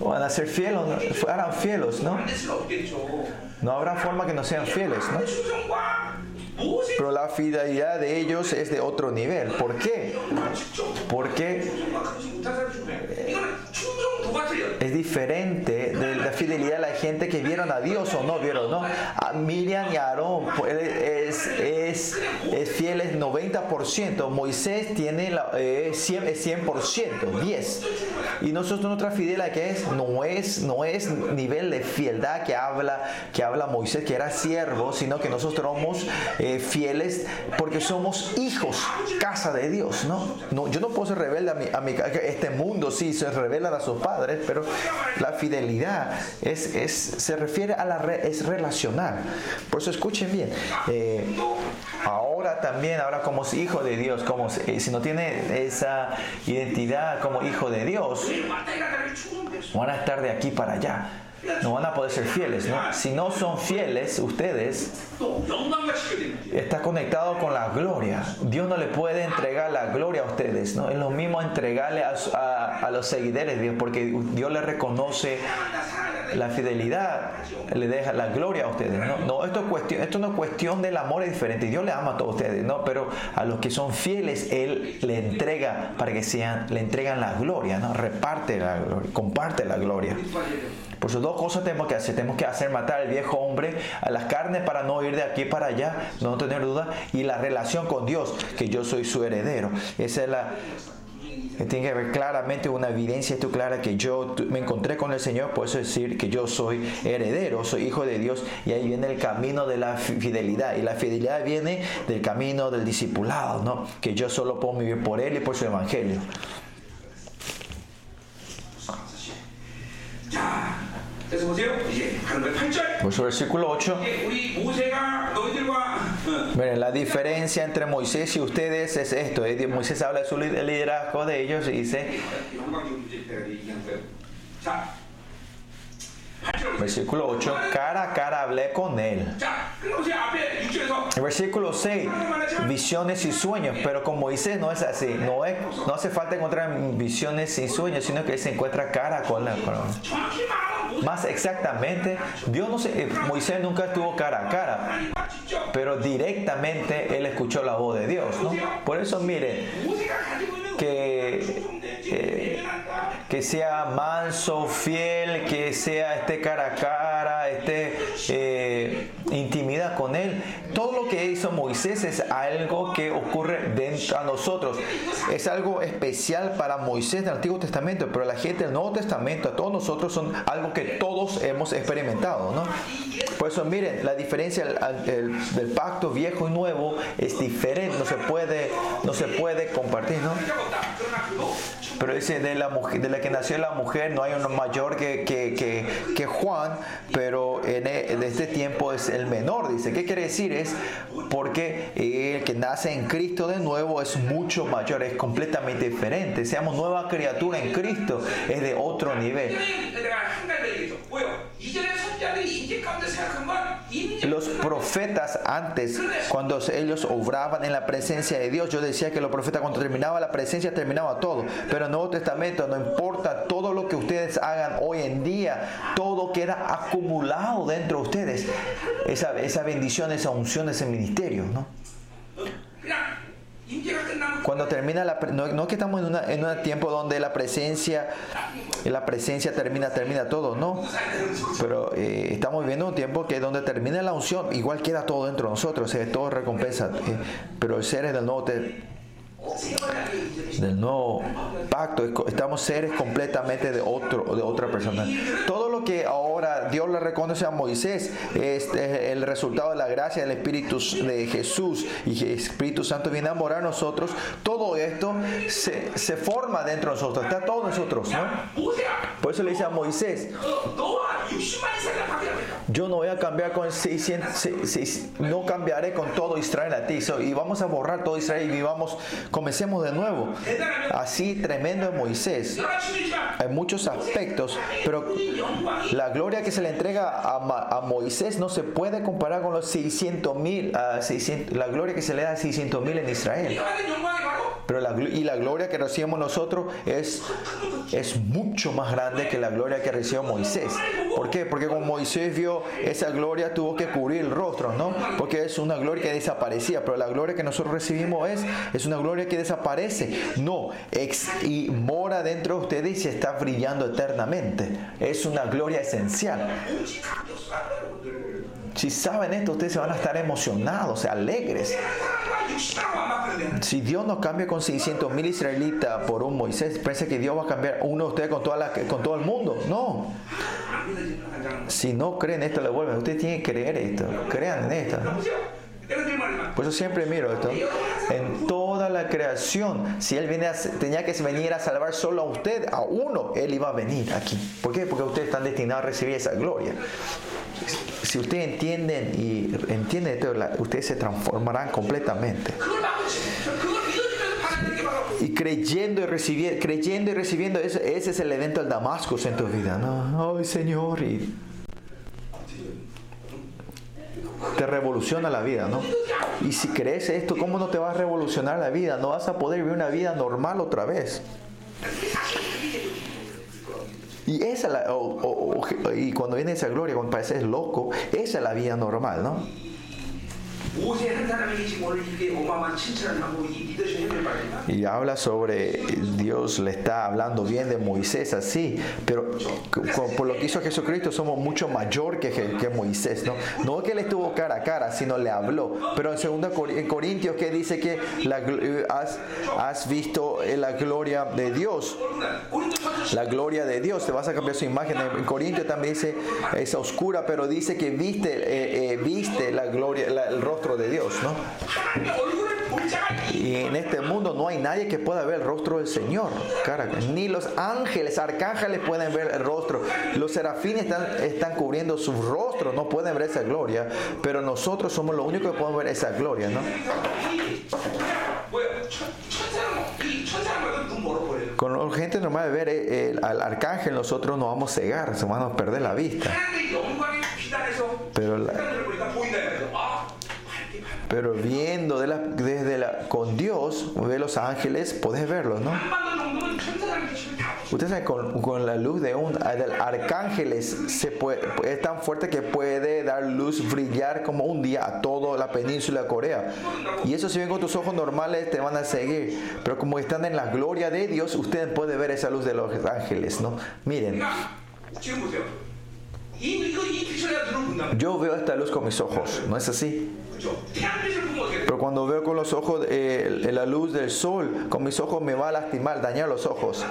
van a ser fieles, harán fieles, ¿no? No habrá forma que no sean fieles, ¿no? Pero la fidelidad de ellos es de otro nivel. ¿Por qué? Porque es diferente de la fidelidad de la gente que vieron a Dios o no vieron, ¿no? A Miriam y Aarón pues, es, es, es fiel es 90%, Moisés tiene la, eh, 100, es 100%, 10. Y nosotros nuestra fidelidad que es no es no es nivel de fieldad que habla que habla Moisés que era siervo, sino que nosotros somos eh, fieles porque somos hijos, casa de Dios, ¿no? no yo no puedo ser rebelde a mi, a mi este mundo sí se revelan a sus padres, pero la fidelidad es, se refiere a la re, es relacional. Por eso escuchen bien. Eh, ahora también, ahora como hijo de Dios, como eh, si no tiene esa identidad como hijo de Dios, van a estar de aquí para allá no van a poder ser fieles. ¿no? Si no son fieles, ustedes está conectado con la gloria. Dios no le puede entregar la gloria a ustedes. ¿no? Es lo mismo entregarle a, a, los seguidores de Dios, porque Dios le reconoce la fidelidad, le deja la gloria a ustedes. No, no esto, es cuestión, esto no es cuestión del amor es diferente. Dios le ama a todos ustedes, ¿no? pero a los que son fieles, Él le entrega para que sean, le entregan la gloria, ¿no? reparte la gloria, comparte la gloria. Por sus dos cosas tenemos que hacer. Tenemos que hacer matar al viejo hombre a las carnes para no ir de aquí para allá, no tener duda. Y la relación con Dios, que yo soy su heredero. Esa es la... Tiene que haber claramente una evidencia esto clara que yo me encontré con el Señor, por eso decir que yo soy heredero, soy hijo de Dios y ahí viene el camino de la fi- fidelidad y la fidelidad viene del camino del discipulado, ¿no? Que yo solo puedo vivir por Él y por su evangelio. Verso pues versículo 8. Miren, la diferencia entre Moisés y ustedes es esto. Moisés habla de su liderazgo de ellos y dice, Versículo 8, cara a cara hablé con él. Versículo 6, visiones y sueños, pero con Moisés no es así, no, es, no hace falta encontrar visiones y sueños, sino que se encuentra cara con la palabra. Más exactamente, Dios no se, eh, Moisés nunca estuvo cara a cara, pero directamente él escuchó la voz de Dios. ¿no? Por eso mire que eh, que sea manso, fiel, que sea esté cara a cara, esté eh, intimidad con él. Todo lo que hizo Moisés es algo que ocurre dentro a nosotros. Es algo especial para Moisés del Antiguo Testamento, pero la gente del Nuevo Testamento, a todos nosotros, son algo que todos hemos experimentado. ¿no? Por eso miren, la diferencia el- el- del pacto viejo y nuevo es diferente, no se puede, no se puede compartir. ¿no? pero dice de la, mujer, de la que nació la mujer no hay uno mayor que, que, que, que Juan, pero en, e, en, este tiempo es el menor, dice. ¿Qué quiere decir? Es porque el que nace en Cristo de nuevo es mucho mayor, es completamente diferente. Seamos nueva criatura en Cristo, es de otro nivel. Los profetas antes, cuando ellos obraban en la presencia de Dios, yo decía que los profetas cuando terminaba la presencia terminaba todo, pero pero Nuevo Testamento, no importa todo lo que ustedes hagan hoy en día, todo queda acumulado dentro de ustedes. Esa, bendición, esa unción, ese ministerio, ¿no? Cuando termina la no, no que estamos en, una, un tiempo donde la presencia la presencia termina termina todo no pero eh, estamos viviendo un tiempo que donde termina la unción igual queda todo dentro de nosotros eh, todo recompensa eh, pero el ser es del nuevo te, del nuevo pacto, estamos seres completamente de otro, de otra persona. Todo lo que ahora Dios le reconoce a Moisés es el resultado de la gracia del Espíritu de Jesús y el Espíritu Santo viene a morar en nosotros. Todo esto se, se forma dentro de nosotros, está todo nosotros, ¿no? Por eso le dice a Moisés, yo no voy a cambiar con 600, no cambiaré con todo Israel a ti. y vamos a borrar todo Israel y vivamos, comencemos de nuevo. Así tremendo es Moisés. Hay muchos aspectos, pero la gloria que se le entrega a, Moisés no se puede comparar con los 600 mil, la gloria que se le da a 600 mil en Israel. Pero la, y la gloria que recibimos nosotros es, es mucho más grande que la gloria que recibió Moisés. ¿Por qué? Porque como Moisés vio esa gloria tuvo que cubrir el rostro, ¿no? Porque es una gloria que desaparecía, pero la gloria que nosotros recibimos es, es una gloria que desaparece. No, ex, y mora dentro de ustedes y está brillando eternamente. Es una gloria esencial. Si saben esto, ustedes se van a estar emocionados, alegres. Si Dios no cambia con 600 mil israelitas por un Moisés, piensa que Dios va a cambiar uno de ustedes con, todo el mundo. No. Si no creen esto, le vuelven. Ustedes tienen que creer esto. Crean en esto. Por eso siempre miro esto. En toda la creación, si Él viene tenía que venir a salvar solo a usted, a uno, Él iba a venir aquí. ¿Por qué? Porque ustedes están destinados a recibir esa gloria. Si ustedes entienden y entienden esto, ustedes se transformarán completamente y creyendo y recibiendo, creyendo y recibiendo, ese, ese, es el evento del Damasco en tu vida. ¿no? Ay, Señor, y te revoluciona la vida, ¿no? Y si crees esto, ¿cómo no te va a revolucionar la vida? No vas a poder vivir una vida normal otra vez. Y esa la, y cuando viene esa gloria, cuando pareces loco, esa es la vida normal, ¿no? Y habla sobre Dios le está hablando bien de Moisés así, pero por lo que hizo Jesucristo somos mucho mayor que, que Moisés, ¿no? No que le estuvo cara a cara, sino le habló. Pero en 2 en Corintios que dice que la, has, has visto la gloria de Dios. La gloria de Dios, te vas a cambiar su imagen. En Corintios también dice es oscura, pero dice que viste, eh, eh, viste la gloria, el rostro de Dios. Y en este mundo no hay nadie que pueda ver el rostro del Señor. Ni los ángeles, arcángeles pueden ver el rostro. Los serafines están, están cubriendo su rostro, no pueden ver esa gloria. Pero nosotros somos los únicos que podemos ver esa gloria, ¿no? Con la gente normal de ver el, al arcángel, nosotros nos vamos a cegar, se van a perder la vista. Pero la, pero viendo desde con Dios, ve los ángeles, puedes verlos, ¿no? Ustedes saben, con, la luz de un arcángeles es tan fuerte que puede dar luz, brillar como un día a toda la península de Corea. Y eso si ven con tus ojos normales te van a seguir. Pero como están en la gloria de Dios, ustedes pueden ver esa luz de los ángeles, ¿no? Miren. Yo veo esta luz con mis ojos, ¿no es así? Pero cuando veo con los ojos eh, la luz del sol, con mis ojos me va a lastimar, dañar los ojos.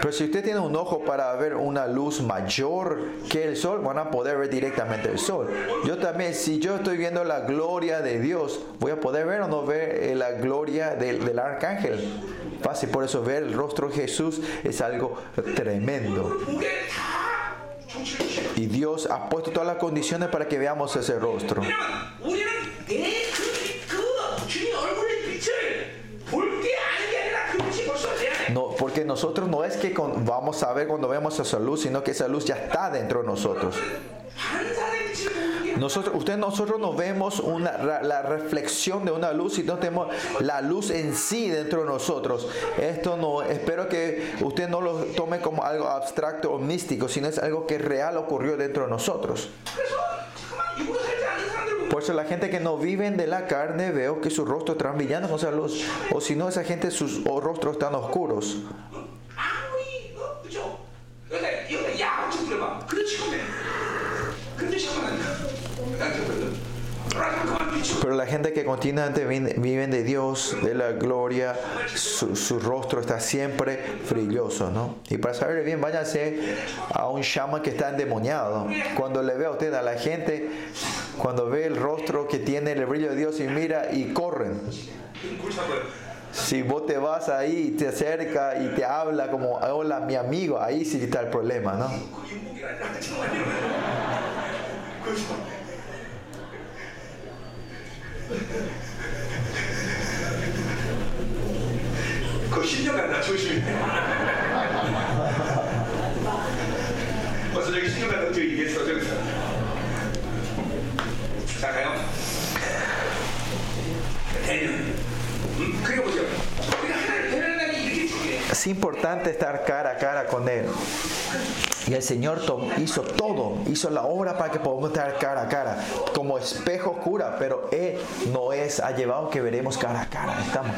Pero si usted tiene un ojo para ver una luz mayor que el sol, van a poder ver directamente el sol. Yo también, si yo estoy viendo la gloria de Dios, voy a poder ver o no ver eh, la gloria del, del arcángel. Fácil, por eso ver el rostro de Jesús es algo tremendo. Y Dios ha puesto todas las condiciones para que veamos ese rostro. No, porque nosotros no es que vamos a ver cuando vemos esa luz, sino que esa luz ya está dentro de nosotros. Nosotros, usted, nosotros no vemos una, la, reflexión de una luz, sino tenemos la luz en sí dentro de nosotros. Esto no, espero que usted no lo tome como algo abstracto o místico, sino es algo que real ocurrió dentro de nosotros. Por eso la gente que no viven de la carne veo que su rostro está brillando con esa luz. O si no, esa gente sus rostros están oscuros. Pero la gente que continuamente vive de Dios, de la gloria, su, rostro está siempre brilloso, ¿no? Y para saber bien, váyase a un shaman que está endemoniado. Cuando le ve a usted, a la gente, cuando ve el rostro que tiene el brillo de Dios y mira y corren. Si vos te vas ahí, te acerca y te habla como, hola mi amigo, ahí sí está el problema, ¿no? 그 10년간 나 조심해. 벌써 저기 10년간 넘겨 얘기했어, 저기서. 자, 가요. 대륙. 음, 그게 Es importante estar cara a cara con Él. Y el Señor hizo todo, hizo la obra para que podamos estar cara a cara, como espejo oscura, pero Él no es ha llevado que veremos cara a cara. Estamos.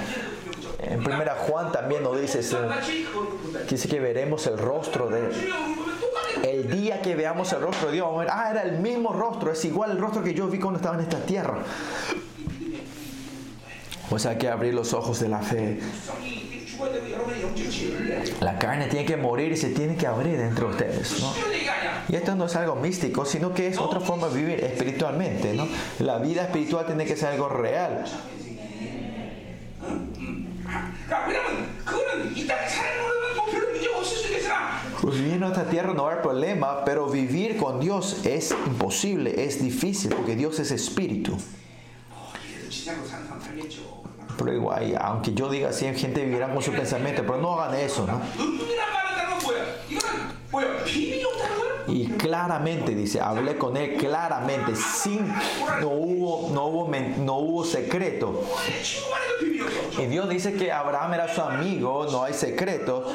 En primera Juan también nos dice, dice que veremos el rostro de Él. El día que veamos el rostro de Dios, vamos a ver, ah, era el mismo rostro, es igual el rostro que yo vi cuando estaba en esta tierra. O sea, hay que abrir los ojos de la fe la carne tiene que morir y se tiene que abrir dentro de ustedes. ¿no? Y esto no es algo místico, sino que es otra forma de vivir espiritualmente. ¿no? La vida espiritual tiene que ser algo real. Pues vivir en nuestra tierra no hay problema, pero vivir con Dios es imposible, es difícil, porque Dios es espíritu. Pero igual, aunque yo diga así, gente vivirá con su pensamiento, pero no hagan eso, ¿no? Y claramente dice, hablé con él claramente, sin no hubo no hubo no hubo secreto. Y Dios dice que Abraham era su amigo, no hay secreto.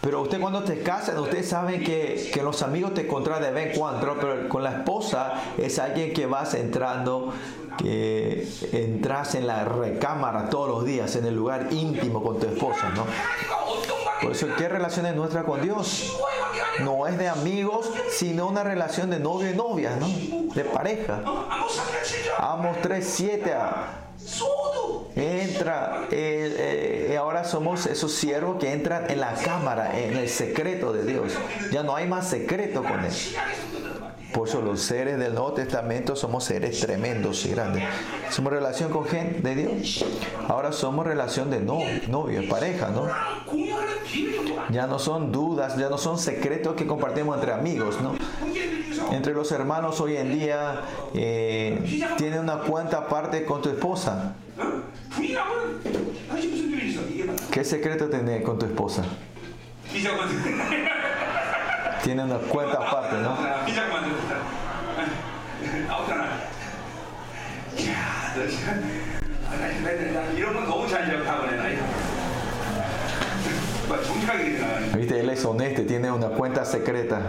Pero usted cuando te casan, ustedes saben que, que, los amigos te encuentran de vez en cuando, pero con la esposa es alguien que vas entrando que entras en la recámara todos los días, en el lugar íntimo con tu esposa, ¿no? Por eso, ¿qué relación es nuestra con Dios? No es de amigos, sino una relación de novio y novia, ¿no? De pareja. Amos 3.7 entra, eh, eh, eh, ahora somos esos siervos que entran en la cámara, en el secreto de Dios. Ya no hay más secreto con Él. Por eso los seres del Nuevo Testamento somos seres tremendos y grandes. Somos relación con gente de Dios. Ahora somos relación de novio, novio pareja, ¿no? Ya no son dudas, ya no son secretos que compartimos entre amigos, ¿no? Entre los hermanos hoy en día eh, tiene una cuanta parte con tu esposa. ¿Qué secreto tenés con tu esposa? Tiene una cuenta aparte, ¿no? Viste, él es honesto, tiene una cuenta secreta.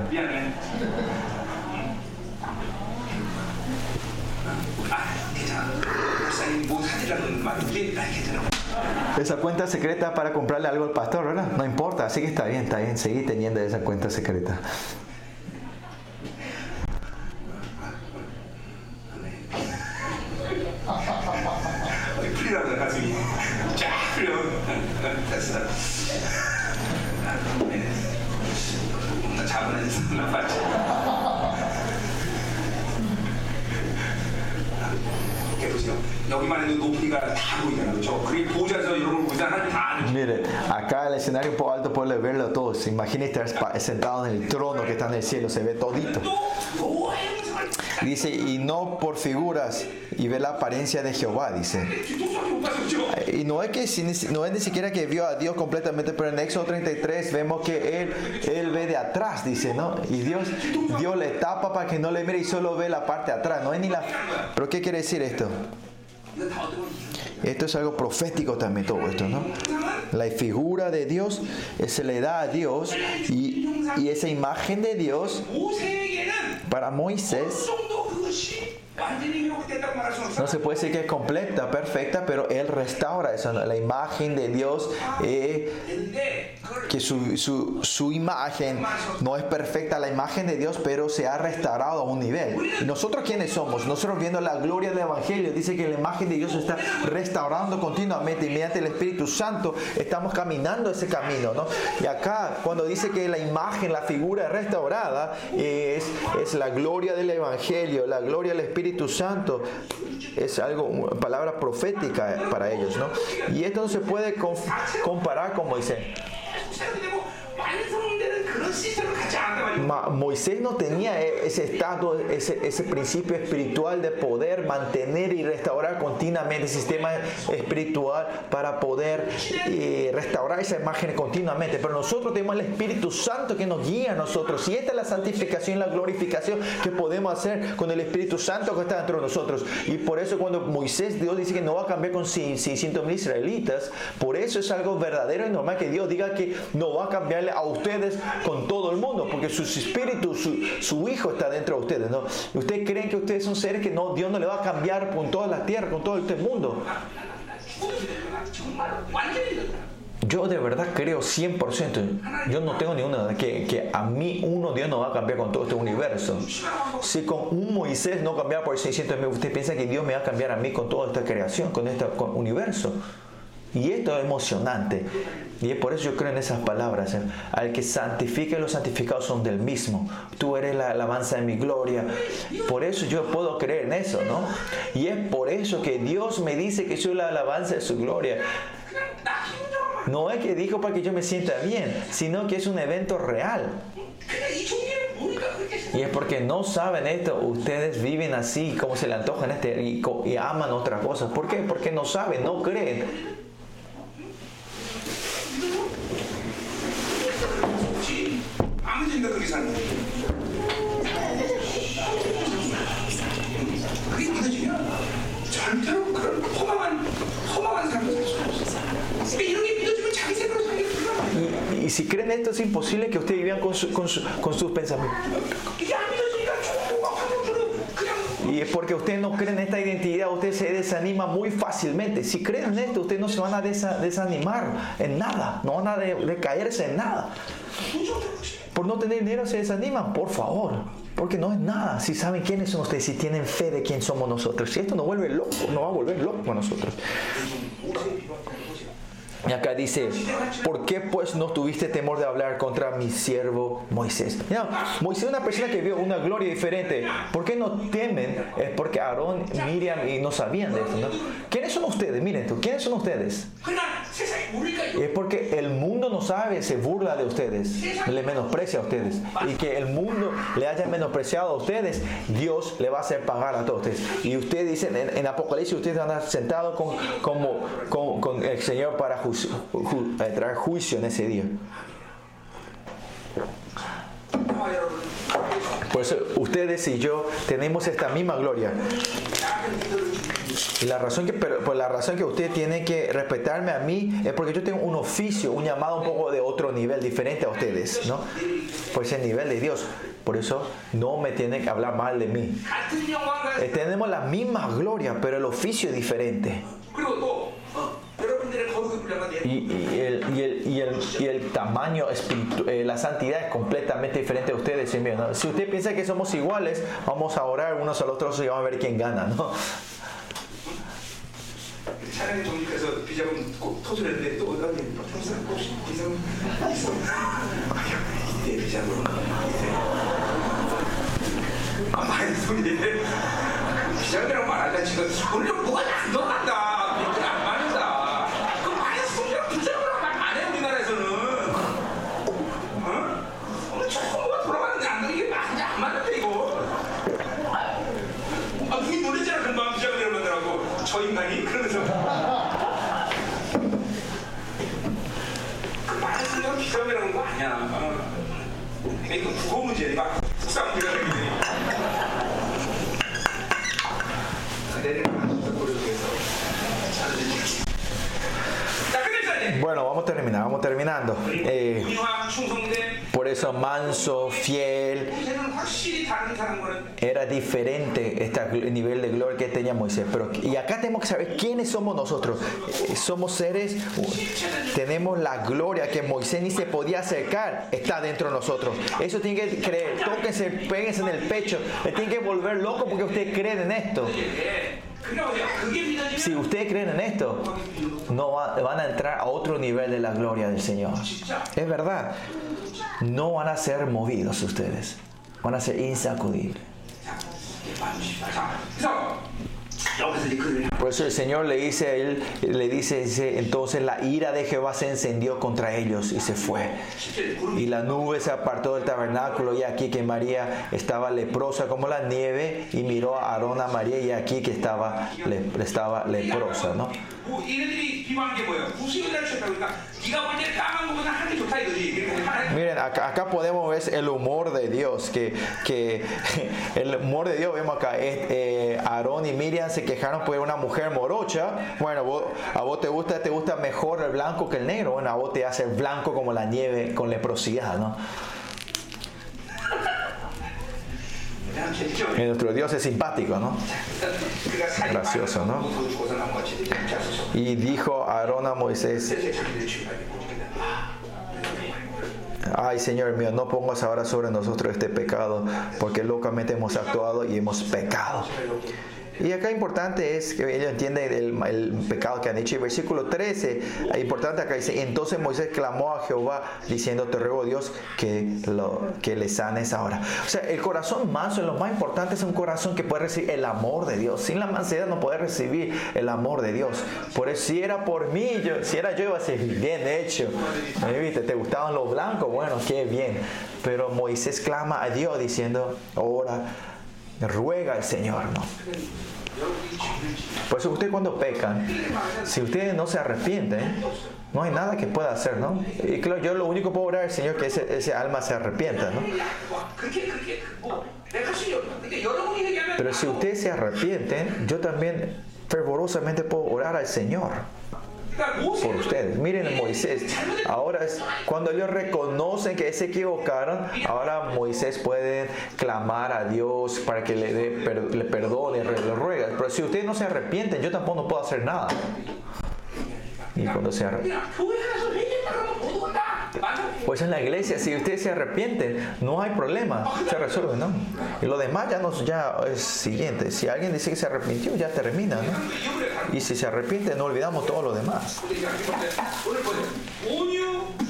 Esa cuenta secreta para comprarle algo al pastor, ¿verdad? No importa, así que está bien, está bien, seguir teniendo esa cuenta secreta. 여기만 해도 높이가 다 보이잖아. 그렇죠? 그게 보좌에서 이런 걸 보자 하나님 다 아는 Mire, acá el escenario un poco alto puede verlo todo. Se imagina estar pa- sentado en el trono que está en el cielo, se ve todito. 또 노아의 형상을 Dice, y no por figuras, y ve la apariencia de Jehová, dice. 뒤통수밖에 못 봤어. 그렇죠? Y no es que si- no es ni siquiera que vio a Dios completamente, pero en Éxodo 33 vemos que él, él ve de atrás, dice, ¿no? Y Dios, Dios le tapa para que no le mire y solo ve la parte de atrás, no es ni la... ¿Pero qué quiere decir esto? Esto es algo profético también todo esto, ¿no? La figura de Dios se le da a Dios y, y esa imagen de Dios para Moisés no se puede decir que es completa, perfecta, pero Él restaura eso, la imagen de Dios, eh, que su, su, su, imagen no es perfecta, la imagen de Dios, pero se ha restaurado a un nivel. ¿Y nosotros quiénes somos? Nosotros viendo la gloria del Evangelio, dice que la imagen de Dios se está restaurando continuamente y mediante el Espíritu Santo estamos caminando ese camino. ¿no? Y acá, cuando dice que la imagen, la figura restaurada, es, es la gloria del Evangelio, la gloria del Espíritu Santo, es algo, palabra profética para ellos. ¿no? Y esto no se puede comparar como dice. Moisés no tenía ese estado, ese, ese, principio espiritual de poder mantener y restaurar continuamente el sistema espiritual para poder eh, restaurar esa imagen continuamente. Pero nosotros tenemos el Espíritu Santo que nos guía a nosotros. Y esta es la santificación y la glorificación que podemos hacer con el Espíritu Santo que está dentro de nosotros. Y por eso cuando Moisés, Dios dice que no va a cambiar con 600 mil israelitas, por eso es algo verdadero y normal que Dios diga que no va a cambiarle a ustedes con todo el mundo, porque su espíritu, su, hijo está dentro de ustedes. ¿no? Ustedes creen que ustedes son seres que no, Dios no le va a cambiar con toda la tierra, con todo este mundo. Yo de verdad creo 100%, yo no tengo ninguna que, que a mí uno Dios no va a cambiar con todo este universo. Si con un Moisés no cambiaba por 600 mil, usted piensa que Dios me va a cambiar a mí con toda esta creación, con este universo. Y esto es emocionante. Y es por eso yo creo en esas palabras. ¿eh? Al que santifica, los santificados son del mismo. Tú eres la alabanza de mi gloria. Por eso yo puedo creer en eso, ¿no? Y es por eso que Dios me dice que soy la alabanza de su gloria. No es que dijo para que yo me sienta bien, sino que es un evento real. Y es porque no saben esto, ustedes viven así como se le antojan este y, y aman otras cosas. ¿Por qué? Porque no saben, no creen. 아무 생각 그렇게 사는 거야. 그게 믿어지면 절대로 그런 허망한 허망한 삶을 살 수가 없어. 그러니까 이런 게 믿어지면 자기 생각으로 살기 불가능해. Y, y si creen esto, es imposible que ustedes vivan con, su- con su- con sus pensamientos. Y es porque usted no cree en esta identidad, usted se desanima muy fácilmente. Si creen en esto, ustedes no se van a desanimar en nada, no van a decaerse en nada. Por no tener dinero se desaniman, por favor. Porque no es nada. Si saben quiénes son ustedes, si tienen fe de quién somos nosotros. Si esto nos vuelve loco, nos va a volver loco a nosotros. Y acá dice, ¿por qué pues no tuviste temor de hablar contra mi siervo Moisés? No, Moisés es una persona que vio una gloria diferente. ¿Por qué no temen? Es porque Aarón, Miriam y no sabían de esto. ¿no? ¿Quiénes son ustedes? Miren tú, ¿quiénes son ustedes? Es porque el mundo no sabe, se burla de ustedes, le menosprecia a ustedes. Y que el mundo le haya menospreciado a ustedes, Dios le va a hacer pagar a todos ustedes. Y ustedes dicen, en, en Apocalipsis ustedes van a estar sentados con, como, con, con el Señor para traer juicio en ese día. Por eso ustedes y yo tenemos esta misma gloria. Y la razón que, por pues, la razón que usted tiene que respetarme a mí es porque yo tengo un oficio, un llamado un poco de otro nivel, diferente a ustedes, ¿no? Pues el nivel de Dios. Por eso no me tiene que hablar mal de mí. Eh, tenemos la misma gloria, pero el oficio es diferente y, el, y, el, y, el, y el tamaño, espiritu, eh, la santidad es completamente diferente a ustedes y. Si usted piensa que somos iguales, vamos a orar unos a los otros y vamos a ver quién gana, ¿no? vamos terminando. Eh, por eso manso, fiel, era diferente este nivel de gloria que tenía Moisés. Pero, y acá tenemos que saber quiénes somos nosotros. Eh, somos seres, uh, tenemos la gloria que Moisés ni se podía acercar, está dentro de nosotros. Eso tiene que creer, tóquense, péguense en el pecho, tiene que volver loco porque usted cree en esto. Si ustedes creen en esto, no van a entrar a otro nivel de la gloria del Señor. Es verdad. No van a ser movidos ustedes. Van a ser insacudibles. Por eso el Señor le dice a él, le dice, dice, entonces la ira de Jehová se encendió contra ellos y se fue. Y la nube se apartó del tabernáculo y aquí que María estaba leprosa como la nieve y miró a Aarón a María y aquí que estaba, le, estaba leprosa, ¿no? Miren, acá, acá, podemos ver el humor de Dios, que, que el humor de Dios vemos acá, es, eh, Aarón y Miriam se quejaron por una mujer morocha. Bueno, a vos te gusta, te gusta mejor el blanco que el negro. Bueno, a vos te hace el blanco como la nieve con leprosidad, ¿no? Y nuestro Dios es simpático, ¿no? Gracioso, ¿no? Y dijo Aarón a Moisés, ay Señor mío, no pongas ahora sobre nosotros este pecado, porque locamente hemos actuado y hemos pecado. Y acá importante es que ellos entienden el, el pecado que han hecho. Y versículo 13, es importante acá dice, entonces Moisés clamó a Jehová diciendo, te ruego Dios que, lo, que le sanes ahora. O sea, el corazón manso, lo más importante es un corazón que puede recibir el amor de Dios. Sin la mansedad no puede recibir el amor de Dios. Por eso, si era por mí, yo, si era yo iba a ser bien hecho. ¿Me viste? ¿Te gustaban los blancos? Bueno, qué bien. Pero Moisés clama a Dios diciendo, ahora ruega al Señor, ¿no? Por eso usted cuando pecan, si ustedes no se arrepienten, no hay nada que pueda hacer, ¿no? Y claro, yo lo único que puedo orar al Señor que ese, alma se arrepienta, ¿no? Pero si ustedes se arrepienten, yo también fervorosamente puedo orar al Señor por ustedes. Miren Moisés, ahora es cuando ellos reconocen que se equivocaron, ahora Moisés puede clamar a Dios para que le, dé, le perdone, le ruega. Pero si ustedes no se arrepienten, yo tampoco no puedo hacer nada. Y cuando se arrepienten. Pues en la iglesia. Si ustedes se arrepienten, no hay problema. Se resuelve, ¿no? Y lo demás ya, no, ya es siguiente. Si alguien dice que se arrepintió, ya termina, ¿no? Y si se arrepiente, no olvidamos todo lo demás.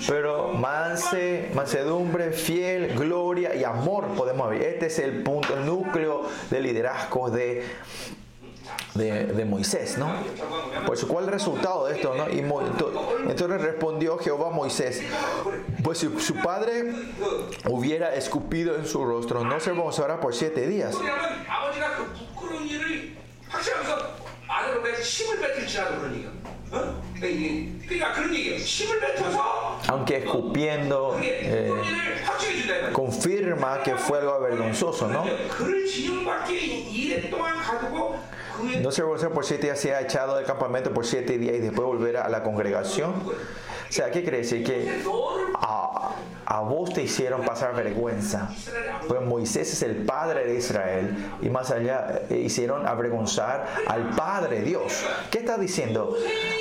Pero manse, mansedumbre, fiel, gloria y amor podemos ver. Este es el punto, el núcleo de liderazgo de de, Moisés, ¿no? Por eso, ¿cuál resultado de esto, no? Y Mo- ento- entonces respondió Jehová a Moisés, pues si su padre hubiera escupido en su rostro, no se removerá por siete días. Aunque escupiendo eh, confirma que fue algo vergonzoso, ¿no? No se revolucionó por siete días, se ha echado del campamento por siete días y después volver a la congregación. O sea, ¿qué quiere decir? Que a, a vos te hicieron pasar vergüenza. Pues Moisés es el padre de Israel y más allá eh, hicieron avergonzar al Padre Dios. ¿Qué está diciendo?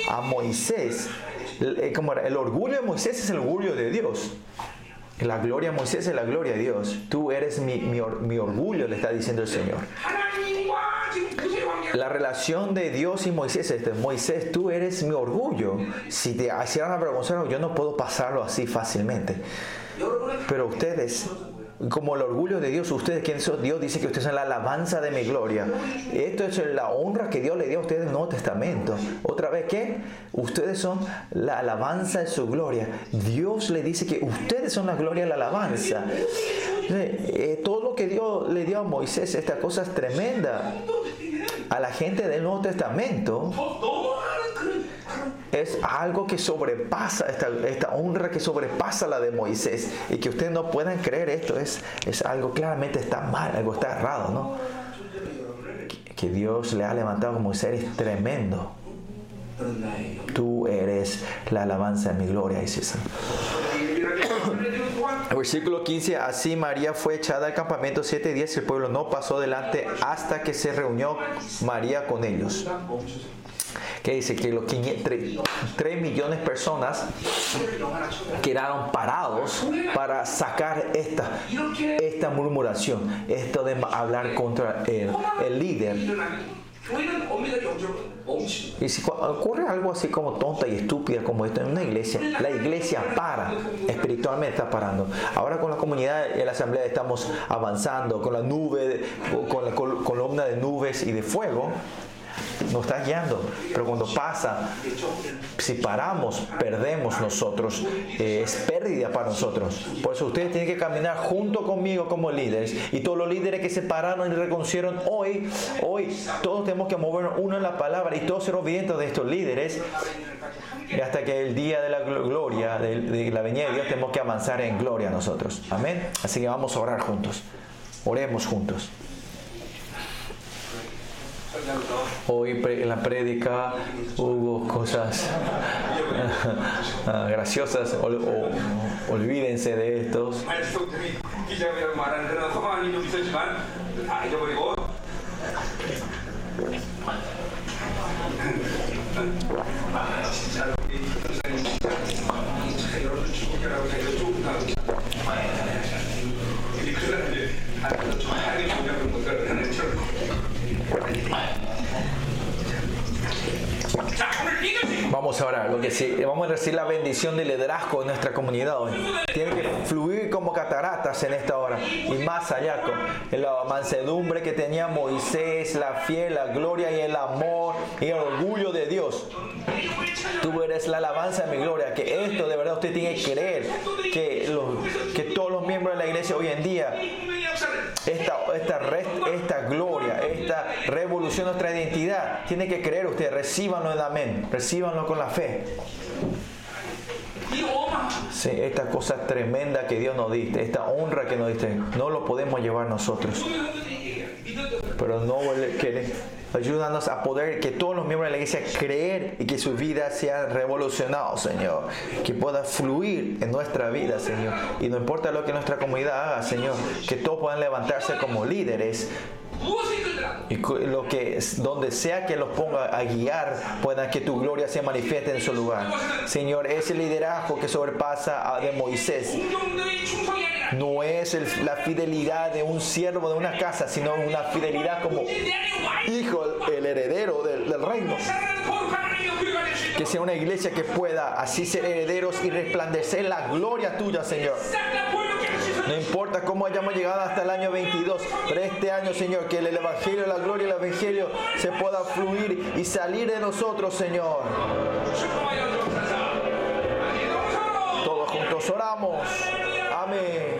A Moisés, eh, como el orgullo de Moisés es el orgullo de Dios. La gloria a Moisés es la gloria a Dios. Tú eres mi, mi, mi orgullo, le está diciendo el Señor. La relación de Dios y Moisés es Moisés, tú eres mi orgullo. Si te hicieran avergonzar, yo no puedo pasarlo así fácilmente. Pero ustedes como el orgullo de Dios, ustedes, quien son Dios dice que ustedes son la alabanza de mi gloria. Esto es la honra que Dios le dio a ustedes en el Nuevo Testamento. Otra vez, ¿qué? Ustedes son la alabanza de su gloria. Dios le dice que ustedes son la gloria de la alabanza. Eh, todo lo que Dios le dio a Moisés, esta cosa es tremenda. A la gente del Nuevo Testamento es algo que sobrepasa esta, esta honra que sobrepasa la de Moisés y que ustedes no puedan creer esto es, es algo claramente está mal, algo está errado, ¿no? Que, Dios le ha levantado como Moisés tremendo. Tú eres la alabanza de mi gloria, dice Versículo 15, así María fue echada al campamento siete días y el pueblo no pasó delante hasta que se reunió María con ellos. Que dice que los 3 millones de personas quedaron parados para sacar esta, esta murmuración, esto de hablar contra el, el líder. Y si ocurre algo así como tonta y estúpida como esto en una iglesia, la iglesia para, espiritualmente está parando. Ahora con la comunidad y la asamblea estamos avanzando, con la nube, con la columna de nubes y de fuego, nos está guiando. Pero cuando pasa, si paramos, perdemos nosotros, eh, es pérdida para nosotros. Por eso ustedes tienen que caminar junto conmigo como líderes y todos los líderes que se pararon y reconocieron hoy, hoy todos tenemos que movernos uno en la palabra y todos ser obedientes de estos líderes hasta que el día de la glo- gloria, de, de la venida de Dios, tenemos que avanzar en gloria nosotros. Amén. Así que vamos a orar juntos. Oremos juntos. Hoy en la prédica hubo cosas ah, graciosas, o- olvídense de estos. Vamos a orar, lo que sí, vamos a recibir la bendición del liderazgo de nuestra comunidad hoy. Tiene que fluir como cataratas en esta hora y más allá con la mansedumbre que tenía Moisés, la fiel, la gloria y el amor y el orgullo de Dios. Tú eres la alabanza de mi gloria. Que esto de verdad usted tiene que creer. Que, todos los miembros de la iglesia hoy en día, esta, esta, esta gloria, esta revolución, nuestra identidad, tiene que creer usted. Recíbanlo en amén. Recíbanlo con la fe. Sí, esta cosa tremenda que Dios nos diste, esta honra que nos diste, no lo podemos llevar nosotros. Pero no queremos Ayúdanos a poder que todos los miembros de la iglesia creer y que sus vidas sean revolucionados, Señor. Que pueda fluir en nuestra vida, Señor. Y no importa lo que nuestra comunidad haga, Señor. Que todos puedan levantarse como líderes y lo que donde sea que los ponga a guiar, puedan que tu gloria se manifieste en su lugar. Señor, ese liderazgo que sobrepasa a de Moisés no es la fidelidad de un siervo de una casa, sino una fidelidad como hijo el heredero del, reino. Que sea una iglesia que pueda así ser herederos y resplandecer la gloria tuya, Señor. No importa cómo hayamos llegado hasta el año 22, pero este año, Señor, que el Evangelio, la gloria del Evangelio se pueda fluir y salir de nosotros, Señor. Todos juntos oramos. Amén.